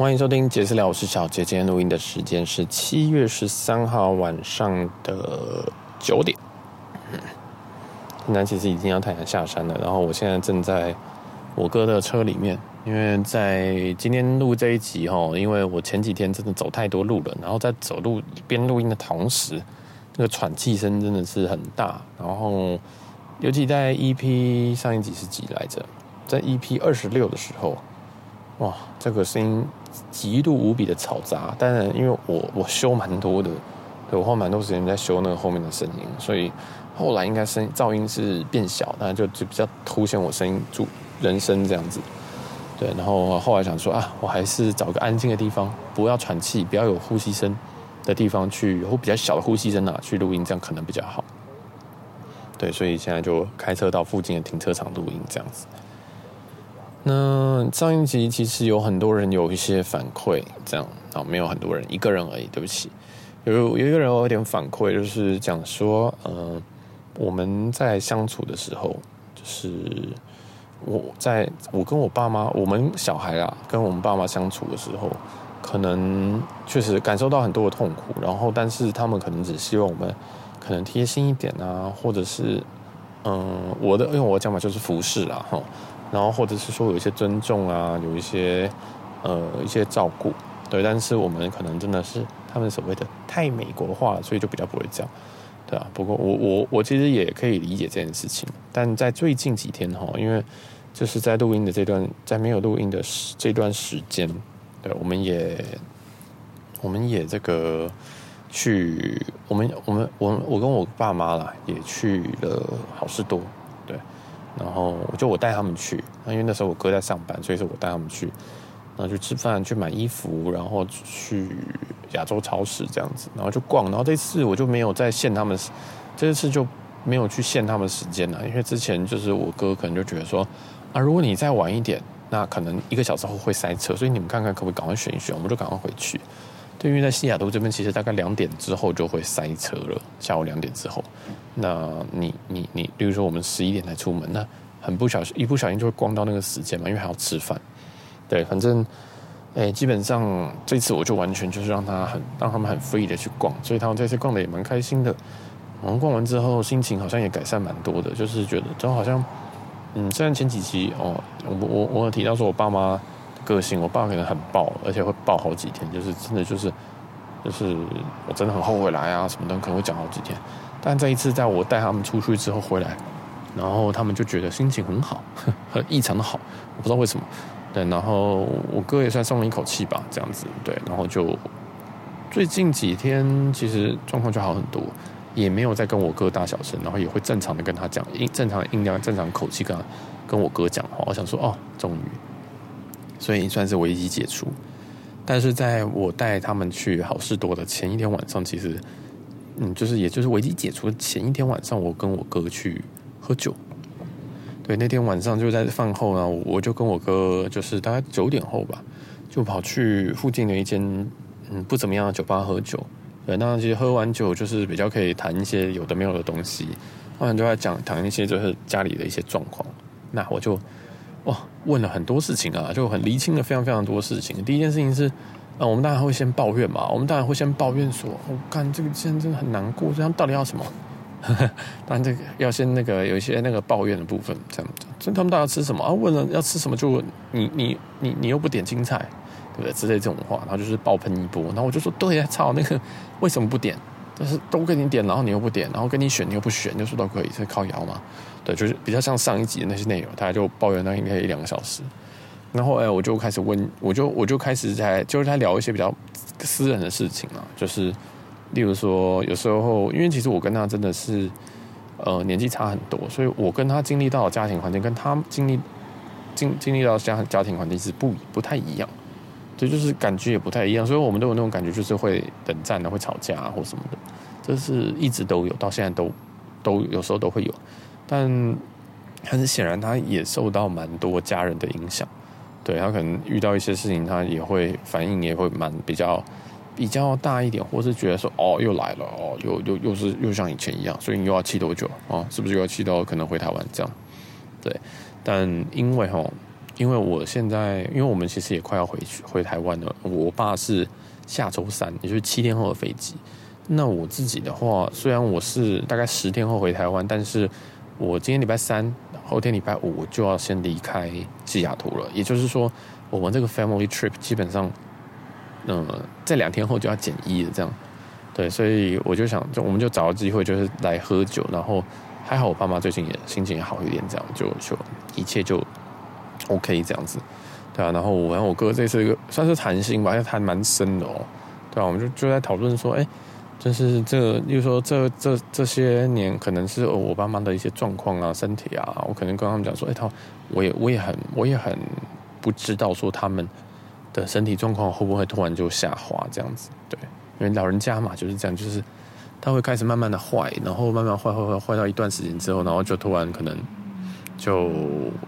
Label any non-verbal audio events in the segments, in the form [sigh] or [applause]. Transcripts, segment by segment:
欢迎收听杰私聊，我是小杰。今天录音的时间是七月十三号晚上的九点。嗯，现在其实已经要太阳下山了。然后我现在正在我哥的车里面，因为在今天录这一集哈，因为我前几天真的走太多路了，然后在走路边录音的同时，那个喘气声真的是很大。然后尤其在 EP 上一集是几来着？在 EP 二十六的时候。哇，这个声音极度无比的嘈杂。当然，因为我我修蛮多的，对，我花蛮多时间在修那个后面的声音，所以后来应该声噪音是变小，那就就比较凸显我声音主人声这样子。对，然后后来想说啊，我还是找个安静的地方，不要喘气，不要有呼吸声的地方去，或比较小的呼吸声啊，去录音，这样可能比较好。对，所以现在就开车到附近的停车场录音这样子。那上一集其实有很多人有一些反馈，这样啊，没有很多人，一个人而已，对不起。有有一个人我有点反馈，就是讲说，呃，我们在相处的时候，就是我在我跟我爸妈，我们小孩啊，跟我们爸妈相处的时候，可能确实感受到很多的痛苦，然后但是他们可能只希望我们可能贴心一点啊，或者是，嗯、我的，因为我的讲法就是服侍啦，哈。然后或者是说有一些尊重啊，有一些呃一些照顾，对，但是我们可能真的是他们所谓的太美国化了，所以就比较不会这样，对啊。不过我我我其实也可以理解这件事情，但在最近几天哈，因为就是在录音的这段，在没有录音的这段时间，对，我们也我们也这个去，我们我们我我跟我爸妈啦，也去了好事多，然后我就我带他们去，因为那时候我哥在上班，所以说我带他们去，然后去吃饭、去买衣服，然后去亚洲超市这样子，然后就逛。然后这次我就没有再限他们，这次就没有去限他们时间了，因为之前就是我哥可能就觉得说啊，如果你再晚一点，那可能一个小时后会塞车，所以你们看看可不可以赶快选一选，我们就赶快回去。对，因为在西雅图这边，其实大概两点之后就会塞车了。下午两点之后，那你你你，比如说我们十一点才出门，那很不小心，一不小心就会逛到那个时间嘛，因为还要吃饭。对，反正，哎，基本上这次我就完全就是让他很让他们很 free 的去逛，所以他们这次逛的也蛮开心的。然后逛完之后，心情好像也改善蛮多的，就是觉得就好像，嗯，虽然前几期哦，我我我有提到说我爸妈。个性，我爸可能很爆，而且会爆好几天，就是真的就是就是我真的很后悔来啊，什么的可能会讲好几天。但这一次，在我带他们出去之后回来，然后他们就觉得心情很好，很异常的好，我不知道为什么。对，然后我哥也算松了一口气吧，这样子对，然后就最近几天其实状况就好很多，也没有再跟我哥大小声，然后也会正常的跟他讲音，正常的音量，正常口气跟他跟我哥讲话。我想说，哦，终于。所以算是危机解除，但是在我带他们去好事多的前一天晚上，其实，嗯，就是也就是危机解除的前一天晚上，我跟我哥去喝酒。对，那天晚上就在饭后呢，我就跟我哥就是大概九点后吧，就跑去附近的一间嗯不怎么样的酒吧喝酒。对，那其实喝完酒就是比较可以谈一些有的没有的东西，后来就在讲谈一些就是家里的一些状况。那我就。哇，问了很多事情啊，就很厘清了非常非常多事情。第一件事情是，啊，我们当然会先抱怨嘛，我们当然会先抱怨说，我、哦、看这个现在真的很难过，这样到底要什么？[laughs] 当然这个要先那个有一些那个抱怨的部分，这样子。所以他们到底要吃什么啊？问了要吃什么就问你你你你又不点青菜，对不对？之类这种话，然后就是爆喷一波。然后我就说，对呀，操，那个为什么不点？但是都给你点，然后你又不点，然后跟你选你又不选，就说都可以，是靠摇嘛？对，就是比较像上一集的那些内容，大家就抱怨那应该一两个小时。然后哎，我就开始问，我就我就开始在就是在聊一些比较私人的事情啊，就是例如说有时候，因为其实我跟他真的是呃年纪差很多，所以我跟他经历到的家庭环境跟他经历经经历到家家庭环境是不不太一样。所以就是感觉也不太一样，所以我们都有那种感觉，就是会冷战的，会吵架，或什么的，这是一直都有，到现在都都有时候都会有，但很显然他也受到蛮多家人的影响，对，他可能遇到一些事情，他也会反应也会蛮比较比较大一点，或是觉得说哦又来了哦又又又是又像以前一样，所以你又要气多久啊？是不是又要气到可能回台湾这样？对，但因为吼。因为我现在，因为我们其实也快要回去回台湾了。我爸是下周三，也就是七天后的飞机。那我自己的话，虽然我是大概十天后回台湾，但是我今天礼拜三，后天礼拜五就要先离开西雅图了。也就是说，我们这个 family trip 基本上，嗯、呃，在两天后就要减一了。这样，对，所以我就想，就我们就找个机会，就是来喝酒。然后还好，我爸妈最近也心情也好一点，这样就就一切就 OK 这样子，对啊。然后我跟我哥这次算是谈心吧，因为谈蛮深的哦，对啊，我们就就在讨论说，哎。就是这，例如说这这这些年，可能是我爸妈的一些状况啊，身体啊，我可能跟他们讲说，哎，他，我也我也很我也很不知道说他们的身体状况会不会突然就下滑这样子，对，因为老人家嘛就是这样，就是他会开始慢慢的坏，然后慢慢坏坏坏坏到一段时间之后，然后就突然可能。就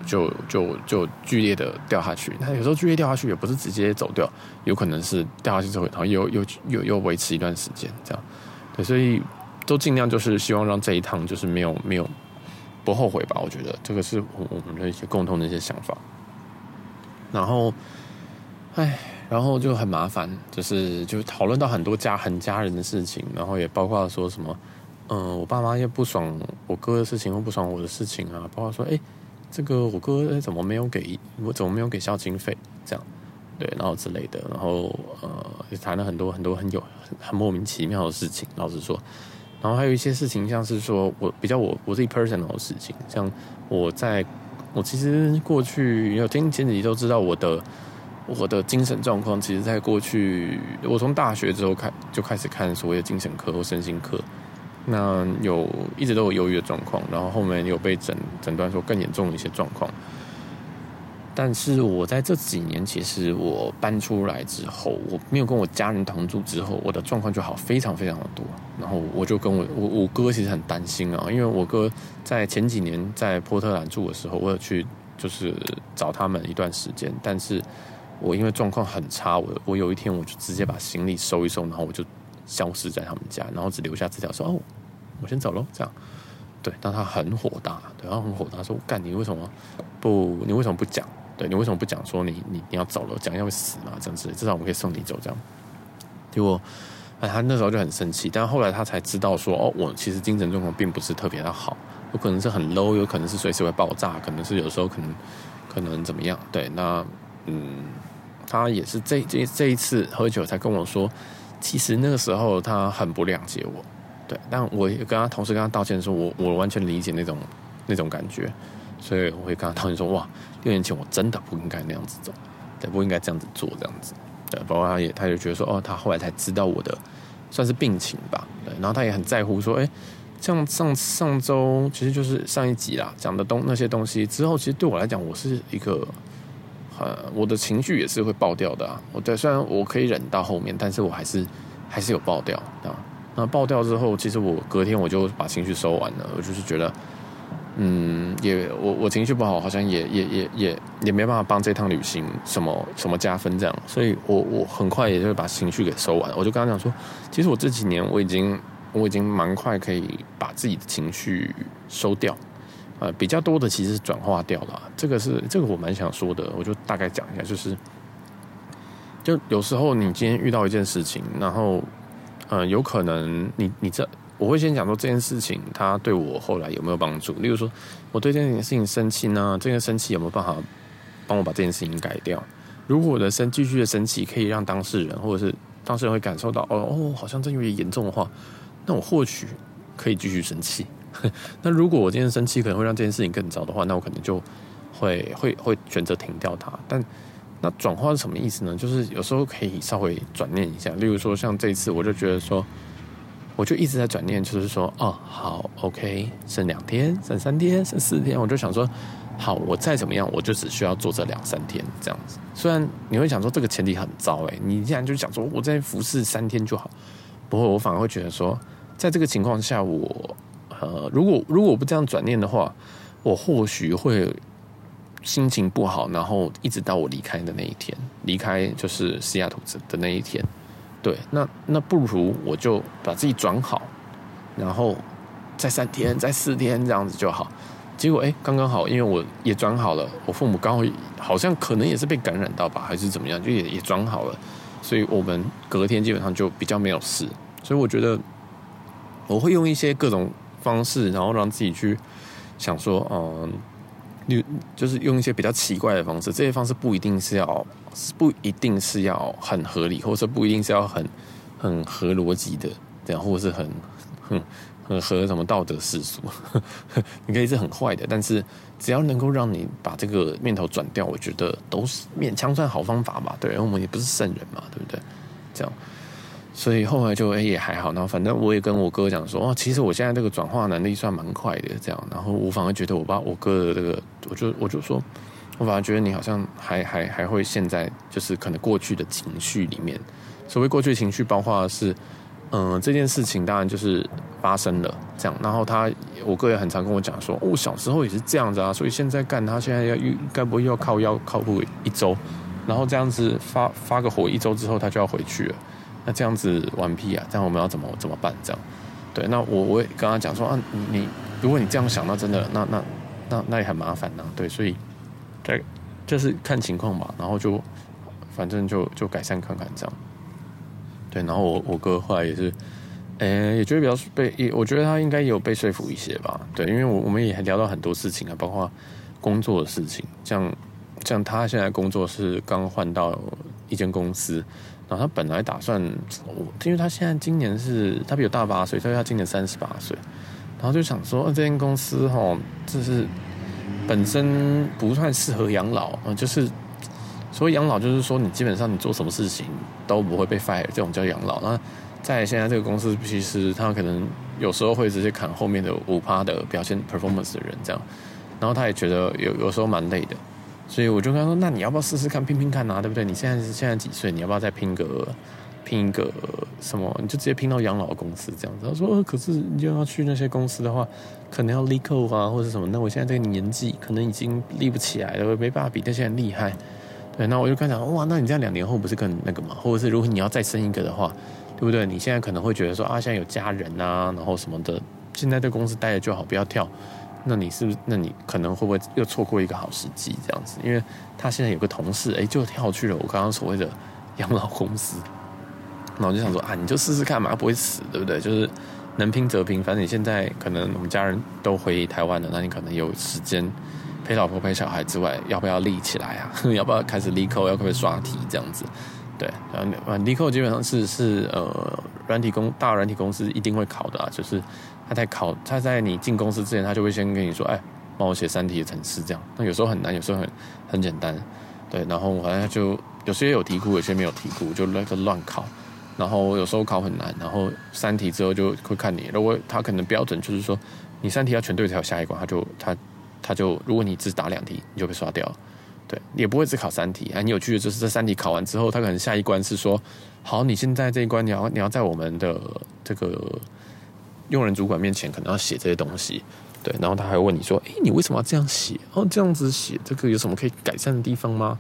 就就就剧烈的掉下去，那有时候剧烈掉下去也不是直接走掉，有可能是掉下去之后，然后又又又又维持一段时间这样，对，所以都尽量就是希望让这一趟就是没有没有不后悔吧，我觉得这个是我我们的一些共同的一些想法。然后，哎，然后就很麻烦，就是就讨论到很多家很家人的事情，然后也包括说什么。嗯，我爸妈又不爽我哥的事情，或不爽我的事情啊，包括说，哎，这个我哥怎么没有给我，怎么没有给孝亲费，这样，对，然后之类的，然后呃，也谈了很多很多很有很，莫名其妙的事情，老实说，然后还有一些事情，像是说我比较我我自己 personal 的事情，像我在我其实过去有听前几集都知道我的我的精神状况，其实在过去我从大学之后开就开始看所谓的精神科或身心科。那有一直都有忧郁的状况，然后后面有被诊诊断说更严重的一些状况。但是我在这几年，其实我搬出来之后，我没有跟我家人同住之后，我的状况就好非常非常的多。然后我就跟我我我哥其实很担心啊，因为我哥在前几年在波特兰住的时候，我有去就是找他们一段时间，但是我因为状况很差，我我有一天我就直接把行李收一收，然后我就。消失在他们家，然后只留下字条说：“哦，我先走喽。”这样，对，但他很火大，对，他很火大，说：“干，你为什么不？你为什么不讲？对，你为什么不讲？说你你你要走了，讲要会死嘛？这样子，至少我们可以送你走。”这样，结果，哎，他那时候就很生气，但后来他才知道说：“哦，我其实精神状况并不是特别的好，有可能是很 low，有可能是随时会爆炸，可能是有时候可能可能怎么样？对，那嗯，他也是这这这一次喝酒才跟我说。”其实那个时候他很不谅解我，对，但我也跟他同时跟他道歉说，我我完全理解那种那种感觉，所以我会跟他道歉说，哇，六年前我真的不应该那样子走，对，不应该这样子做这样子，对，包括他也他就觉得说，哦，他后来才知道我的算是病情吧，对，然后他也很在乎说，哎，像上上周其实就是上一集啦讲的东那些东西之后，其实对我来讲，我是一个。呃，我的情绪也是会爆掉的啊！我对，虽然我可以忍到后面，但是我还是还是有爆掉啊。那爆掉之后，其实我隔天我就把情绪收完了。我就是觉得，嗯，也我我情绪不好，好像也也也也也没办法帮这趟旅行什么什么加分这样。所以我我很快也就把情绪给收完。我就跟他讲说，其实我这几年我已经我已经蛮快可以把自己的情绪收掉。呃，比较多的其实是转化掉了，这个是这个我蛮想说的，我就大概讲一下，就是，就有时候你今天遇到一件事情，然后，呃，有可能你你这我会先讲说这件事情它对我后来有没有帮助，例如说我对这件事情生气呢，这件生气有没有办法帮我把这件事情改掉？如果我的生继续的生气可以让当事人或者是当事人会感受到哦哦，好像这有点严重的话，那我或许可以继续生气。[laughs] 那如果我今天生气可能会让这件事情更糟的话，那我可能就会会会选择停掉它。但那转化是什么意思呢？就是有时候可以稍微转念一下，例如说像这次，我就觉得说，我就一直在转念，就是说，哦，好，OK，剩两天，剩三天，剩四天，我就想说，好，我再怎么样，我就只需要做这两三天这样子。虽然你会想说这个前提很糟，诶，你既然就想说我在服侍三天就好，不过我反而会觉得说，在这个情况下，我。呃，如果如果我不这样转念的话，我或许会心情不好，然后一直到我离开的那一天，离开就是西雅图的那一天。对，那那不如我就把自己转好，然后再三天、再四天这样子就好。结果哎，刚刚好，因为我也转好了，我父母刚好好像可能也是被感染到吧，还是怎么样，就也也转好了，所以我们隔天基本上就比较没有事。所以我觉得我会用一些各种方式，然后让自己去想说，嗯，你就是用一些比较奇怪的方式，这些方式不一定是要不一定是要很合理，或者说不一定是要很很合逻辑的，这样或者是很很。很合什么道德世俗，[laughs] 你可以是很坏的，但是只要能够让你把这个念头转掉，我觉得都是勉强算好方法吧。对，我们也不是圣人嘛，对不对？这样，所以后来就哎也还好。然后反正我也跟我哥讲说，哦，其实我现在这个转化能力算蛮快的。这样，然后我反而觉得我爸我哥的这个，我就我就说，我反而觉得你好像还还还会陷在就是可能过去的情绪里面。所谓过去情绪，包括是。嗯，这件事情当然就是发生了这样，然后他我哥也很常跟我讲说，我、哦、小时候也是这样子啊，所以现在干他现在要应该不会又要靠腰靠谱一周，然后这样子发发个火一周之后他就要回去了，那这样子完屁啊，这样我们要怎么怎么办？这样，对，那我我也跟他讲说啊，你你如果你这样想，那真的那那那那也很麻烦呐、对，所以对，就是看情况吧，然后就反正就就改善看看这样。对，然后我我哥后来也是，诶，也觉得比较被，也我觉得他应该也有被说服一些吧。对，因为我我们也还聊到很多事情啊，包括工作的事情，像像他现在工作是刚换到一间公司，然后他本来打算，因为他现在今年是他比我大八岁，所以他今年三十八岁，然后就想说，这间公司哈，就是本身不算适合养老啊，就是。所谓养老就是说，你基本上你做什么事情都不会被 fire，这种叫养老。那在现在这个公司，其实他可能有时候会直接砍后面的五趴的表现 performance 的人，这样。然后他也觉得有有时候蛮累的，所以我就跟他说：“那你要不要试试看拼拼看啊？对不对？你现在是现在几岁？你要不要再拼个拼一个什么？你就直接拼到养老公司这样子。”他说：“，可是你就要去那些公司的话，可能要立扣啊，或者什么？那我现在这个年纪可能已经立不起来了，没办法比那些人厉害。”对，那我就跟他讲，哇，那你这样两年后不是更那个吗？或者是如果你要再生一个的话，对不对？你现在可能会觉得说啊，现在有家人啊，然后什么的，现在在公司待着就好，不要跳。那你是不是？那你可能会不会又错过一个好时机？这样子，因为他现在有个同事，哎，就跳去了我刚刚所谓的养老公司。那我就想说啊，你就试试看嘛，不会死，对不对？就是能拼则拼，反正你现在可能我们家人都回台湾了，那你可能有时间。陪老婆陪小孩之外，要不要立起来啊？[laughs] 要不要开始立扣？要不要刷题这样子？对，然后立扣基本上是是呃，软体公大软体公司一定会考的啊。就是他在考，他在你进公司之前，他就会先跟你说，哎，帮我写三题的程式这样。那有时候很难，有时候很很简单。对，然后反正就有些有题库，有些没有题库，就那个乱考。然后有时候考很难，然后三题之后就会看你。如果他可能标准就是说，你三题要全对才有下一关，他就他。他就，如果你只答两题，你就被刷掉，对，也不会只考三题。很有趣的就是，这三题考完之后，他可能下一关是说，好，你现在这一关你要你要在我们的这个用人主管面前可能要写这些东西，对，然后他还问你说，诶，你为什么要这样写？哦，这样子写，这个有什么可以改善的地方吗？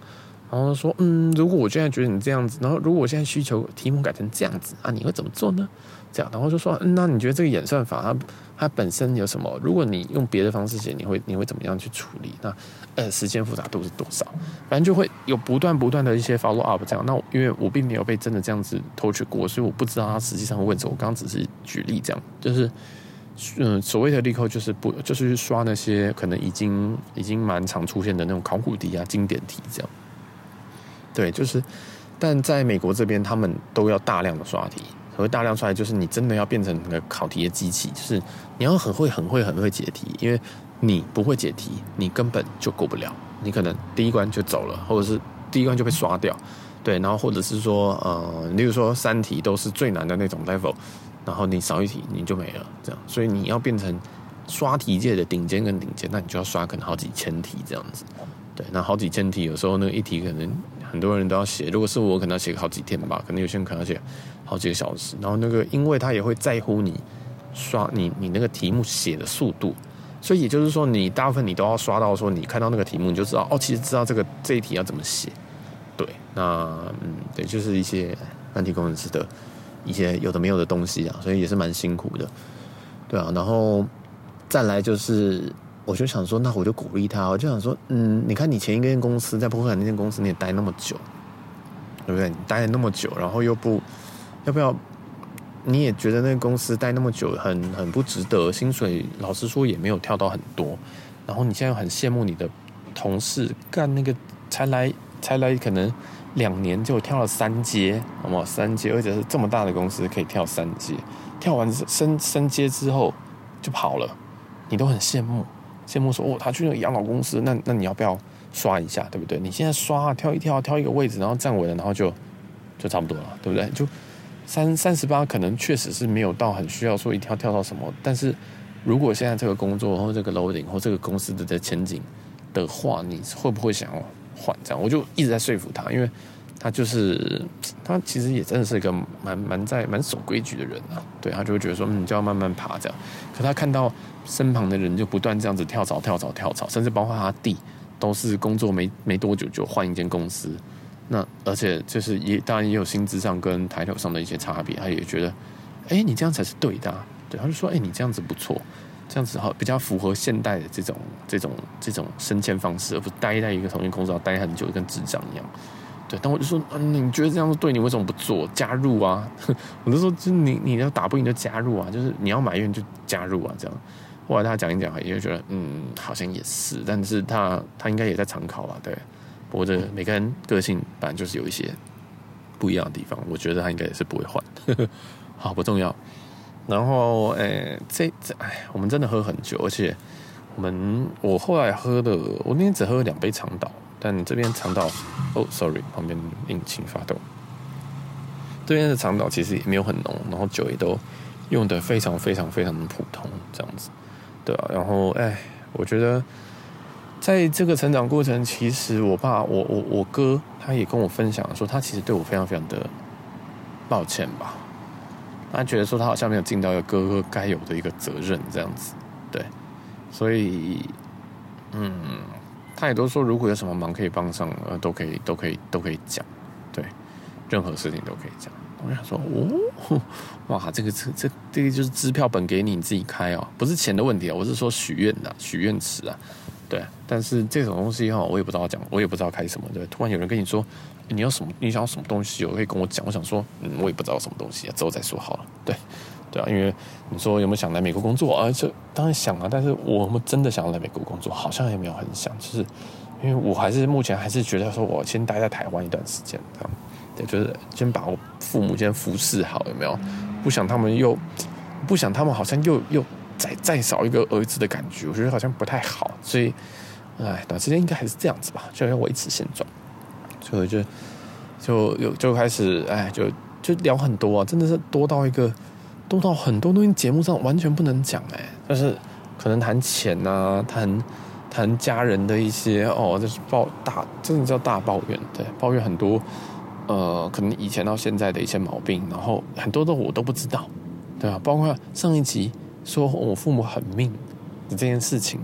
然后说，嗯，如果我现在觉得你这样子，然后如果我现在需求题目改成这样子啊，你会怎么做呢？这样，然后就说，嗯，那你觉得这个演算法它它本身有什么？如果你用别的方式写，你会你会怎么样去处理？那呃，时间复杂度是多少？反正就会有不断不断的一些 follow up 这样。那因为我并没有被真的这样子偷取过，所以我不知道他实际上会问什么。我刚刚只是举例这样，就是嗯，所谓的立扣就是不就是去刷那些可能已经已经蛮常出现的那种考古题啊、经典题这样。对，就是，但在美国这边，他们都要大量的刷题。所谓大量刷来，就是你真的要变成那个考题的机器，就是你要很会、很会、很会解题，因为你不会解题，你根本就过不了。你可能第一关就走了，或者是第一关就被刷掉，对。然后或者是说，呃，例如说三题都是最难的那种 level，然后你少一题你就没了，这样。所以你要变成刷题界的顶尖跟顶尖，那你就要刷可能好几千题这样子。对，那好几千题，有时候那个一题可能很多人都要写。如果是我，可能要写好几天吧。可能有些人可能要写好几个小时。然后那个，因为他也会在乎你刷你你那个题目写的速度，所以也就是说，你大部分你都要刷到说，你看到那个题目你就知道哦，其实知道这个这一题要怎么写。对，那嗯，对，就是一些软体工程师的一些有的没有的东西啊，所以也是蛮辛苦的。对啊，然后再来就是。我就想说，那我就鼓励他，我就想说，嗯，你看你前一间公司在波克兰那间公司你也待那么久，对不对？你待了那么久，然后又不要不要？你也觉得那个公司待那么久很很不值得，薪水老实说也没有跳到很多，然后你现在很羡慕你的同事干那个才来才来可能两年就跳了三阶，好不好？三阶，而且是这么大的公司可以跳三阶，跳完升升阶之后就跑了，你都很羡慕，羡慕说哦，他去那个养老公司，那那你要不要刷一下，对不对？你现在刷跳一跳，跳一个位置，然后站稳了，然后就就差不多了，对不对？就。三三十八可能确实是没有到很需要说一定要跳到什么，但是如果现在这个工作或这个 loading 或这个公司的的前景的话，你会不会想要换？这样我就一直在说服他，因为他就是他其实也真的是一个蛮蛮在蛮守规矩的人啊。对，他就会觉得说，你就要慢慢爬这样。可他看到身旁的人就不断这样子跳槽跳槽跳槽，甚至包括他弟都是工作没没多久就换一间公司。那而且就是也当然也有薪资上跟抬头上的一些差别，他也觉得，哎、你这样才是对的、对，他就说，哎、你这样子不错，这样子好比较符合现代的这种这种这种升迁方式，而不是待在一个同一公司要待很久，跟智障一样，对。但我就说，嗯，你觉得这样子对你为什么不做加入啊？[laughs] 我就说，就你你要打不赢就加入啊，就是你要埋怨就加入啊，这样。后来他讲一讲，也就觉得，嗯，好像也是，但是他他应该也在参考吧，对。我的每个人个性反正就是有一些不一样的地方，我觉得他应该也是不会换，好不重要。然后，诶、这这，哎，我们真的喝很久，而且我们我后来喝的，我那天只喝了两杯长岛，但这边长岛，哦，sorry，旁边引擎发动，这边的长岛其实也没有很浓，然后酒也都用的非常非常非常的普通，这样子，对啊，然后，哎，我觉得。在这个成长过程，其实我爸、我我我哥，他也跟我分享说，他其实对我非常非常的抱歉吧。他觉得说他好像没有尽到一个哥哥该有的一个责任，这样子，对。所以，嗯，他也都说，如果有什么忙可以帮上，呃，都可以，都可以，都可以讲，对，任何事情都可以讲。我想说，哦，哇，这个这这这个就是支票本给你，你自己开哦，不是钱的问题啊，我是说许愿的许愿池啊。对，但是这种东西哈，我也不知道讲，我也不知道开什么。对，突然有人跟你说，你要什么？你想要什么东西？我可以跟我讲。我想说，嗯，我也不知道什么东西，之后再说好了。对，对啊，因为你说有没有想来美国工作啊？这当然想啊，但是我们真的想要来美国工作，好像也没有很想。就是因为我还是目前还是觉得说，我先待在台湾一段时间，这样对，就是先把我父母先服侍好，有没有？不想他们又不想他们好像又又。再再少一个儿子的感觉，我觉得好像不太好，所以，哎，短时间应该还是这样子吧，就要维持现状。所以就就有就开始，哎，就就聊很多啊，真的是多到一个多到很多东西节目上完全不能讲哎，就是可能谈钱啊，谈谈家人的一些哦，就是抱大，真的叫大抱怨，对，抱怨很多，呃，可能以前到现在的一些毛病，然后很多的我都不知道，对吧？包括上一集。说我父母很命这件事情，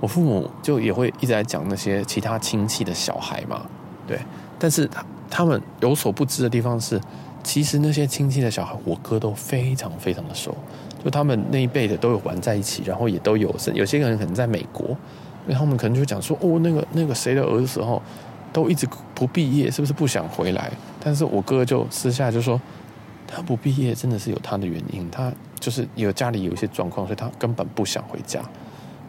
我父母就也会一直在讲那些其他亲戚的小孩嘛，对。但是他他们有所不知的地方是，其实那些亲戚的小孩，我哥都非常非常的熟，就他们那一辈的都有玩在一起，然后也都有，有些人可能在美国，因为他们可能就讲说，哦，那个那个谁的儿子哦，都一直不毕业，是不是不想回来？但是我哥就私下就说。他不毕业真的是有他的原因，他就是有家里有一些状况，所以他根本不想回家，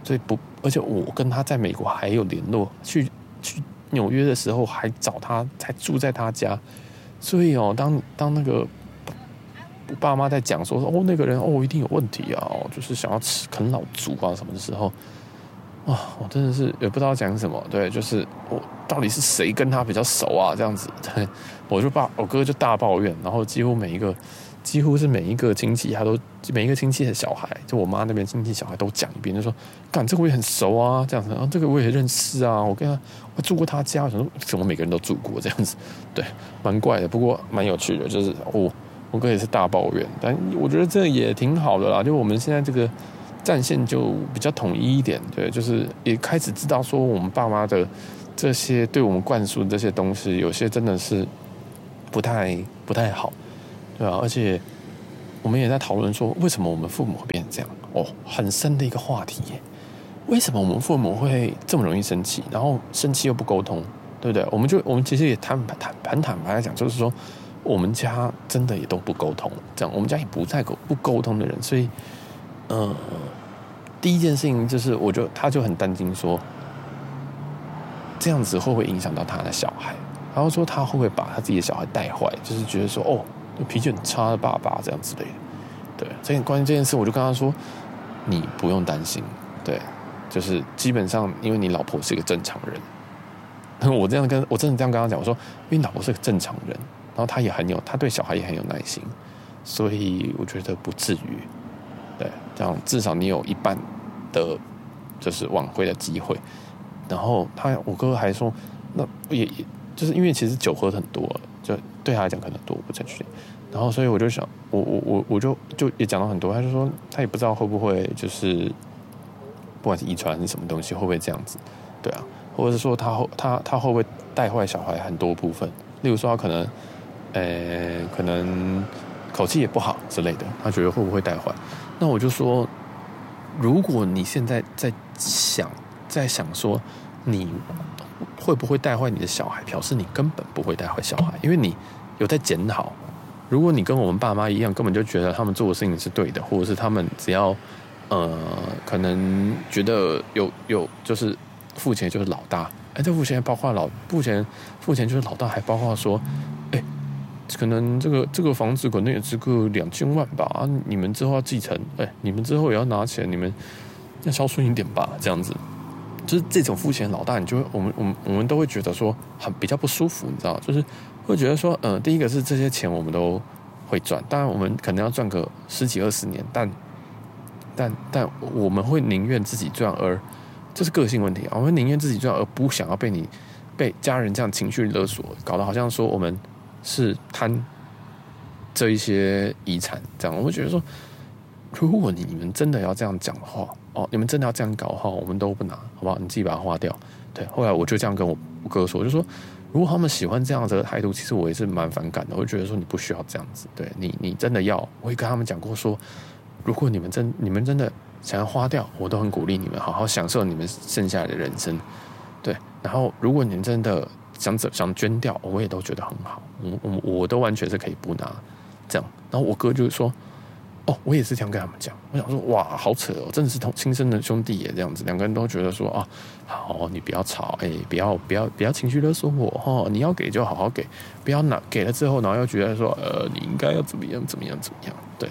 所以不，而且我跟他在美国还有联络，去去纽约的时候还找他，才住在他家，所以哦，当当那个我爸妈在讲说哦那个人哦一定有问题啊，就是想要吃啃老族啊什么的时候。哇，我真的是也不知道讲什么，对，就是我到底是谁跟他比较熟啊？这样子，对，我就爸我哥就大抱怨，然后几乎每一个，几乎是每一个亲戚，他都每一个亲戚的小孩，就我妈那边亲戚小孩都讲一遍，就说，干这个我也很熟啊，这样子，然后这个我也认识啊，我跟他我住过他家，我想说怎么每个人都住过这样子，对，蛮怪的，不过蛮有趣的，就是我我哥也是大抱怨，但我觉得这也挺好的啦，就我们现在这个。战线就比较统一一点，对，就是也开始知道说我们爸妈的这些对我们灌输的这些东西，有些真的是不太不太好，对吧？而且我们也在讨论说，为什么我们父母会变成这样？哦，很深的一个话题耶。为什么我们父母会这么容易生气？然后生气又不沟通，对不对？我们就我们其实也坦坦坦坦白来讲，就是说我们家真的也都不沟通，这样我们家也不太沟不沟通的人，所以，呃，第一件事情就是，我就他就很担心说，这样子会不会影响到他的小孩？然后说他会不会把他自己的小孩带坏？就是觉得说哦，脾气很差的爸爸这样之类的。对，这关于这件事，我就跟他说，你不用担心，对。就是基本上，因为你老婆是一个正常人，我这样跟我真的这样跟他讲，我说，因为老婆是个正常人，然后他也很有，他对小孩也很有耐心，所以我觉得不至于，对，这样至少你有一半的，就是挽回的机会。然后他，我哥哥还说，那也就是因为其实酒喝很多，就对他来讲可能多不正确。然后所以我就想，我我我我就就也讲了很多，他就说他也不知道会不会就是。不管是遗传是什么东西，会不会这样子？对啊，或者是说他会他他会不会带坏小孩很多部分？例如说他可能，呃，可能口气也不好之类的，他觉得会不会带坏？那我就说，如果你现在在想，在想说你会不会带坏你的小孩，表示你根本不会带坏小孩，因为你有在检讨。如果你跟我们爸妈一样，根本就觉得他们做的事情是对的，或者是他们只要。呃，可能觉得有有就是付钱就是老大，哎，这付钱包括老付钱付钱就是老大，还包括说，哎，可能这个这个房子可能也值个两千万吧，啊，你们之后要继承，哎，你们之后也要拿钱，你们要孝顺一点吧，这样子，就是这种付钱老大，你就会我们我们我们都会觉得说很比较不舒服，你知道，就是会觉得说，呃，第一个是这些钱我们都会赚，当然我们可能要赚个十几二十年，但。但但我们会宁愿自己赚，而这是个性问题。我们宁愿自己赚，而不想要被你被家人这样情绪勒索，搞得好像说我们是贪这一些遗产这样。我会觉得说，如果你们真的要这样讲的话，哦，你们真的要这样搞的话，我们都不拿，好不好？你自己把它花掉。对，后来我就这样跟我哥说，就说，如果他们喜欢这样子的态度，其实我也是蛮反感的。我就觉得说，你不需要这样子。对你，你真的要，我会跟他们讲过说。如果你们真你们真的想要花掉，我都很鼓励你们好好享受你们剩下来的人生，对。然后如果你们真的想想捐掉，我也都觉得很好，我我我都完全是可以不拿这样。然后我哥就说：“哦，我也是这样跟他们讲。”我想说：“哇，好扯哦，真的是同亲生的兄弟也这样子。”两个人都觉得说：“啊，好，你不要吵，哎，不要不要不要情绪勒索我哈，你要给就好好给，不要拿给了之后，然后又觉得说呃，你应该要怎么样怎么样怎么样，对。”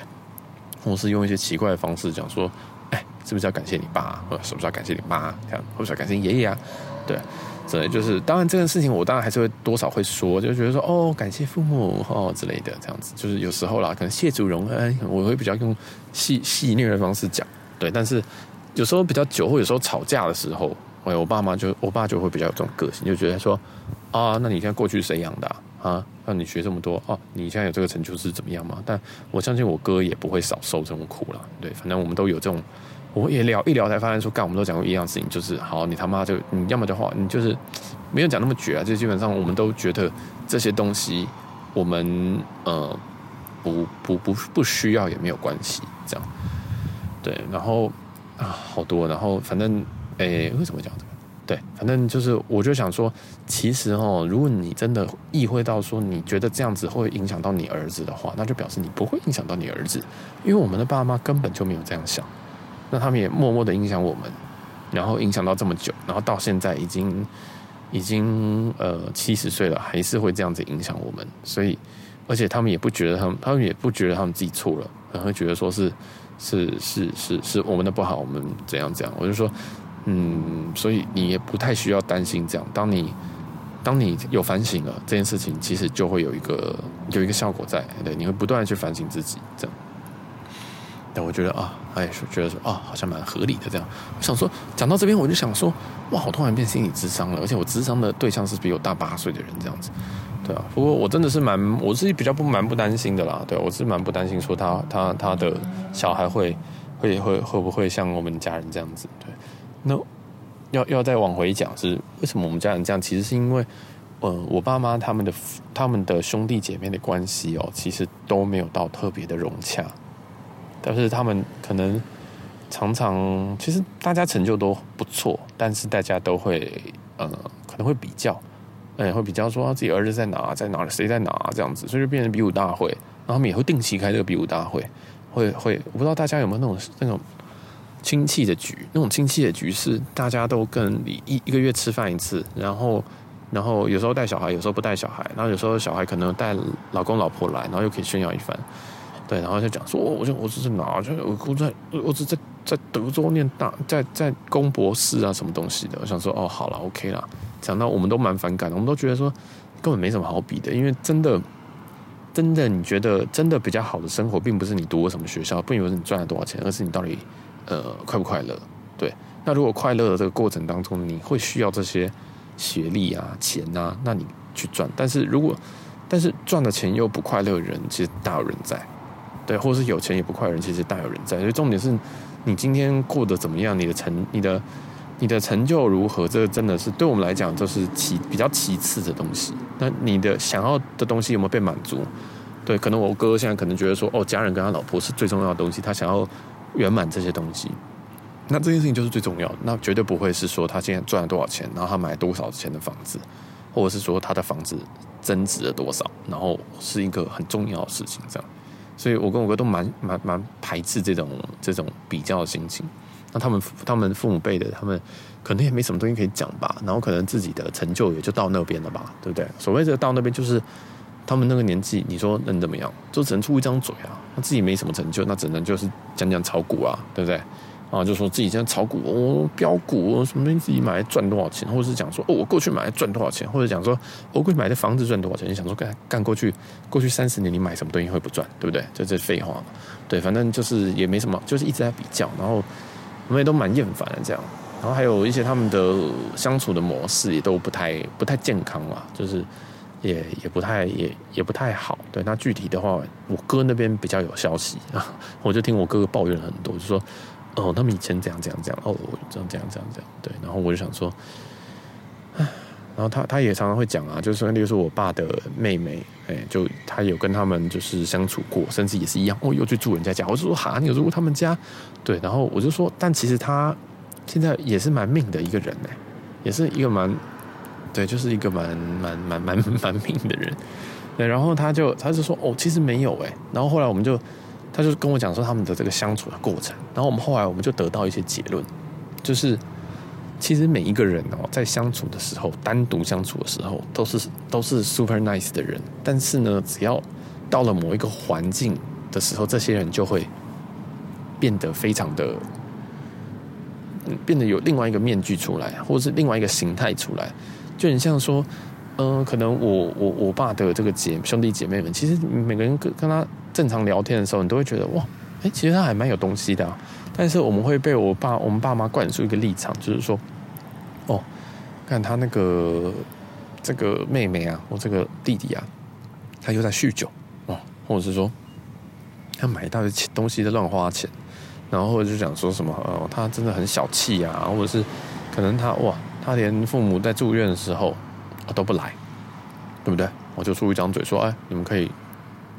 同时用一些奇怪的方式讲说，哎，是不是要感谢你爸，或者是不是要感谢你妈，这样，或者要感谢爷爷啊？对，所以就是，当然这件事情我当然还是会多少会说，就觉得说，哦，感谢父母哦之类的，这样子，就是有时候啦，可能谢主荣恩，我会比较用戏戏谑的方式讲，对，但是有时候比较久，或有时候吵架的时候，哎，我爸妈就，我爸就会比较有这种个性，就觉得说，啊，那你现在过去谁养的啊？啊，让你学这么多哦，你现在有这个成就是怎么样嘛？但我相信我哥也不会少受这种苦了。对，反正我们都有这种，我也聊一聊才发现说，干，我们都讲过一样事情，就是好，你他妈就你要么就话，你就是没有讲那么绝啊。就基本上我们都觉得这些东西，我们呃不不不不需要也没有关系，这样。对，然后啊好多，然后反正诶为什么讲这个？对，反正就是，我就想说，其实哦，如果你真的意会到说，你觉得这样子会影响到你儿子的话，那就表示你不会影响到你儿子，因为我们的爸妈根本就没有这样想，那他们也默默的影响我们，然后影响到这么久，然后到现在已经已经呃七十岁了，还是会这样子影响我们，所以而且他们也不觉得他们，他们也不觉得他们自己错了，然后觉得说是是是是是我们的不好，我们怎样怎样，我就说。嗯，所以你也不太需要担心这样。当你当你有反省了这件事情，其实就会有一个有一个效果在，对，你会不断的去反省自己这样。但我觉得啊，哎，觉得说啊，好像蛮合理的这样。我想说，讲到这边，我就想说，哇，我突然变心理智商了，而且我智商的对象是比我大八岁的人这样子，对啊。不过我真的是蛮，我自己比较不蛮不担心的啦，对，我是蛮不担心说他他他的小孩会会会会不会像我们家人这样子，对。那要要再往回讲，是为什么我们家人这样？其实是因为，呃，我爸妈他们的他们的兄弟姐妹的关系哦，其实都没有到特别的融洽，但是他们可能常常其实大家成就都不错，但是大家都会呃可能会比较，哎、会比较说自己儿子在哪，在哪，谁在哪这样子，所以就变成比武大会，然后他们也会定期开这个比武大会，会会，我不知道大家有没有那种那种亲戚的局，那种亲戚的局是大家都跟你一一个月吃饭一次，然后然后有时候带小孩，有时候不带小孩，然后有时候小孩可能带老公老婆来，然后又可以炫耀一番。对，然后就讲说，我就我是在哪？就我我在我是在在德州念大，在在攻博士啊，什么东西的？我想说，哦，好了，OK 了。讲到我们都蛮反感的，我们都觉得说根本没什么好比的，因为真的真的，你觉得真的比较好的生活，并不是你读了什么学校，并不是你赚了多少钱，而是你到底呃快不快乐？对，那如果快乐的这个过程当中，你会需要这些学历啊、钱啊，那你去赚。但是如果但是赚的钱又不快乐的人，其实大有人在。对，或是有钱也不快的人，其实大有人在。所以重点是，你今天过得怎么样？你的成、你的、你的成就如何？这个真的是对我们来讲，就是其比较其次的东西。那你的想要的东西有没有被满足？对，可能我哥现在可能觉得说，哦，家人跟他老婆是最重要的东西，他想要圆满这些东西。那这件事情就是最重要的。那绝对不会是说他现在赚了多少钱，然后他买多少钱的房子，或者是说他的房子增值了多少，然后是一个很重要的事情，这样。所以我跟我哥都蛮蛮蛮排斥这种这种比较的心情。那他们他们父母辈的，他们可能也没什么东西可以讲吧。然后可能自己的成就也就到那边了吧，对不对？所谓的到那边，就是他们那个年纪，你说能怎么样？就只能出一张嘴啊。那自己没什么成就，那只能就是讲讲炒股啊，对不对？啊，就说自己现在炒股哦，标股什么自己买来赚多少钱，或者是讲说哦，我过去买来赚多少钱，或者讲说我过去买的房子赚多少钱，你想说干干过去过去三十年你买什么东西会不赚，对不对？这这废话，对，反正就是也没什么，就是一直在比较，然后我们也都蛮厌烦的这样，然后还有一些他们的相处的模式也都不太不太健康嘛，就是也也不太也也不太好。对，那具体的话，我哥那边比较有消息啊，我就听我哥哥抱怨了很多，就说。哦，他们以前这样这样这样，哦，这样这样这样这样，对，然后我就想说，唉，然后他他也常常会讲啊，就是说，例如说我爸的妹妹，哎，就他有跟他们就是相处过，甚至也是一样，哦，又去住人家家，我就说哈，你有住过他们家？对，然后我就说，但其实他现在也是蛮命的一个人呢，也是一个蛮，对，就是一个蛮蛮蛮蛮蛮命的人，对，然后他就他就说，哦，其实没有哎，然后后来我们就。他就跟我讲说他们的这个相处的过程，然后我们后来我们就得到一些结论，就是其实每一个人哦，在相处的时候，单独相处的时候，都是都是 super nice 的人，但是呢，只要到了某一个环境的时候，这些人就会变得非常的，变得有另外一个面具出来，或者是另外一个形态出来，就很像说。嗯、可能我我我爸的这个姐兄弟姐妹们，其实每个人跟跟他正常聊天的时候，你都会觉得哇，哎，其实他还蛮有东西的啊。但是我们会被我爸我们爸妈灌输一个立场，就是说，哦，看他那个这个妹妹啊，我这个弟弟啊，他又在酗酒哦，或者是说他买一大堆东西在乱花钱，然后或者就讲说什么哦，他真的很小气啊，或者是可能他哇，他连父母在住院的时候。都不来，对不对？我就出一张嘴说：“哎，你们可以，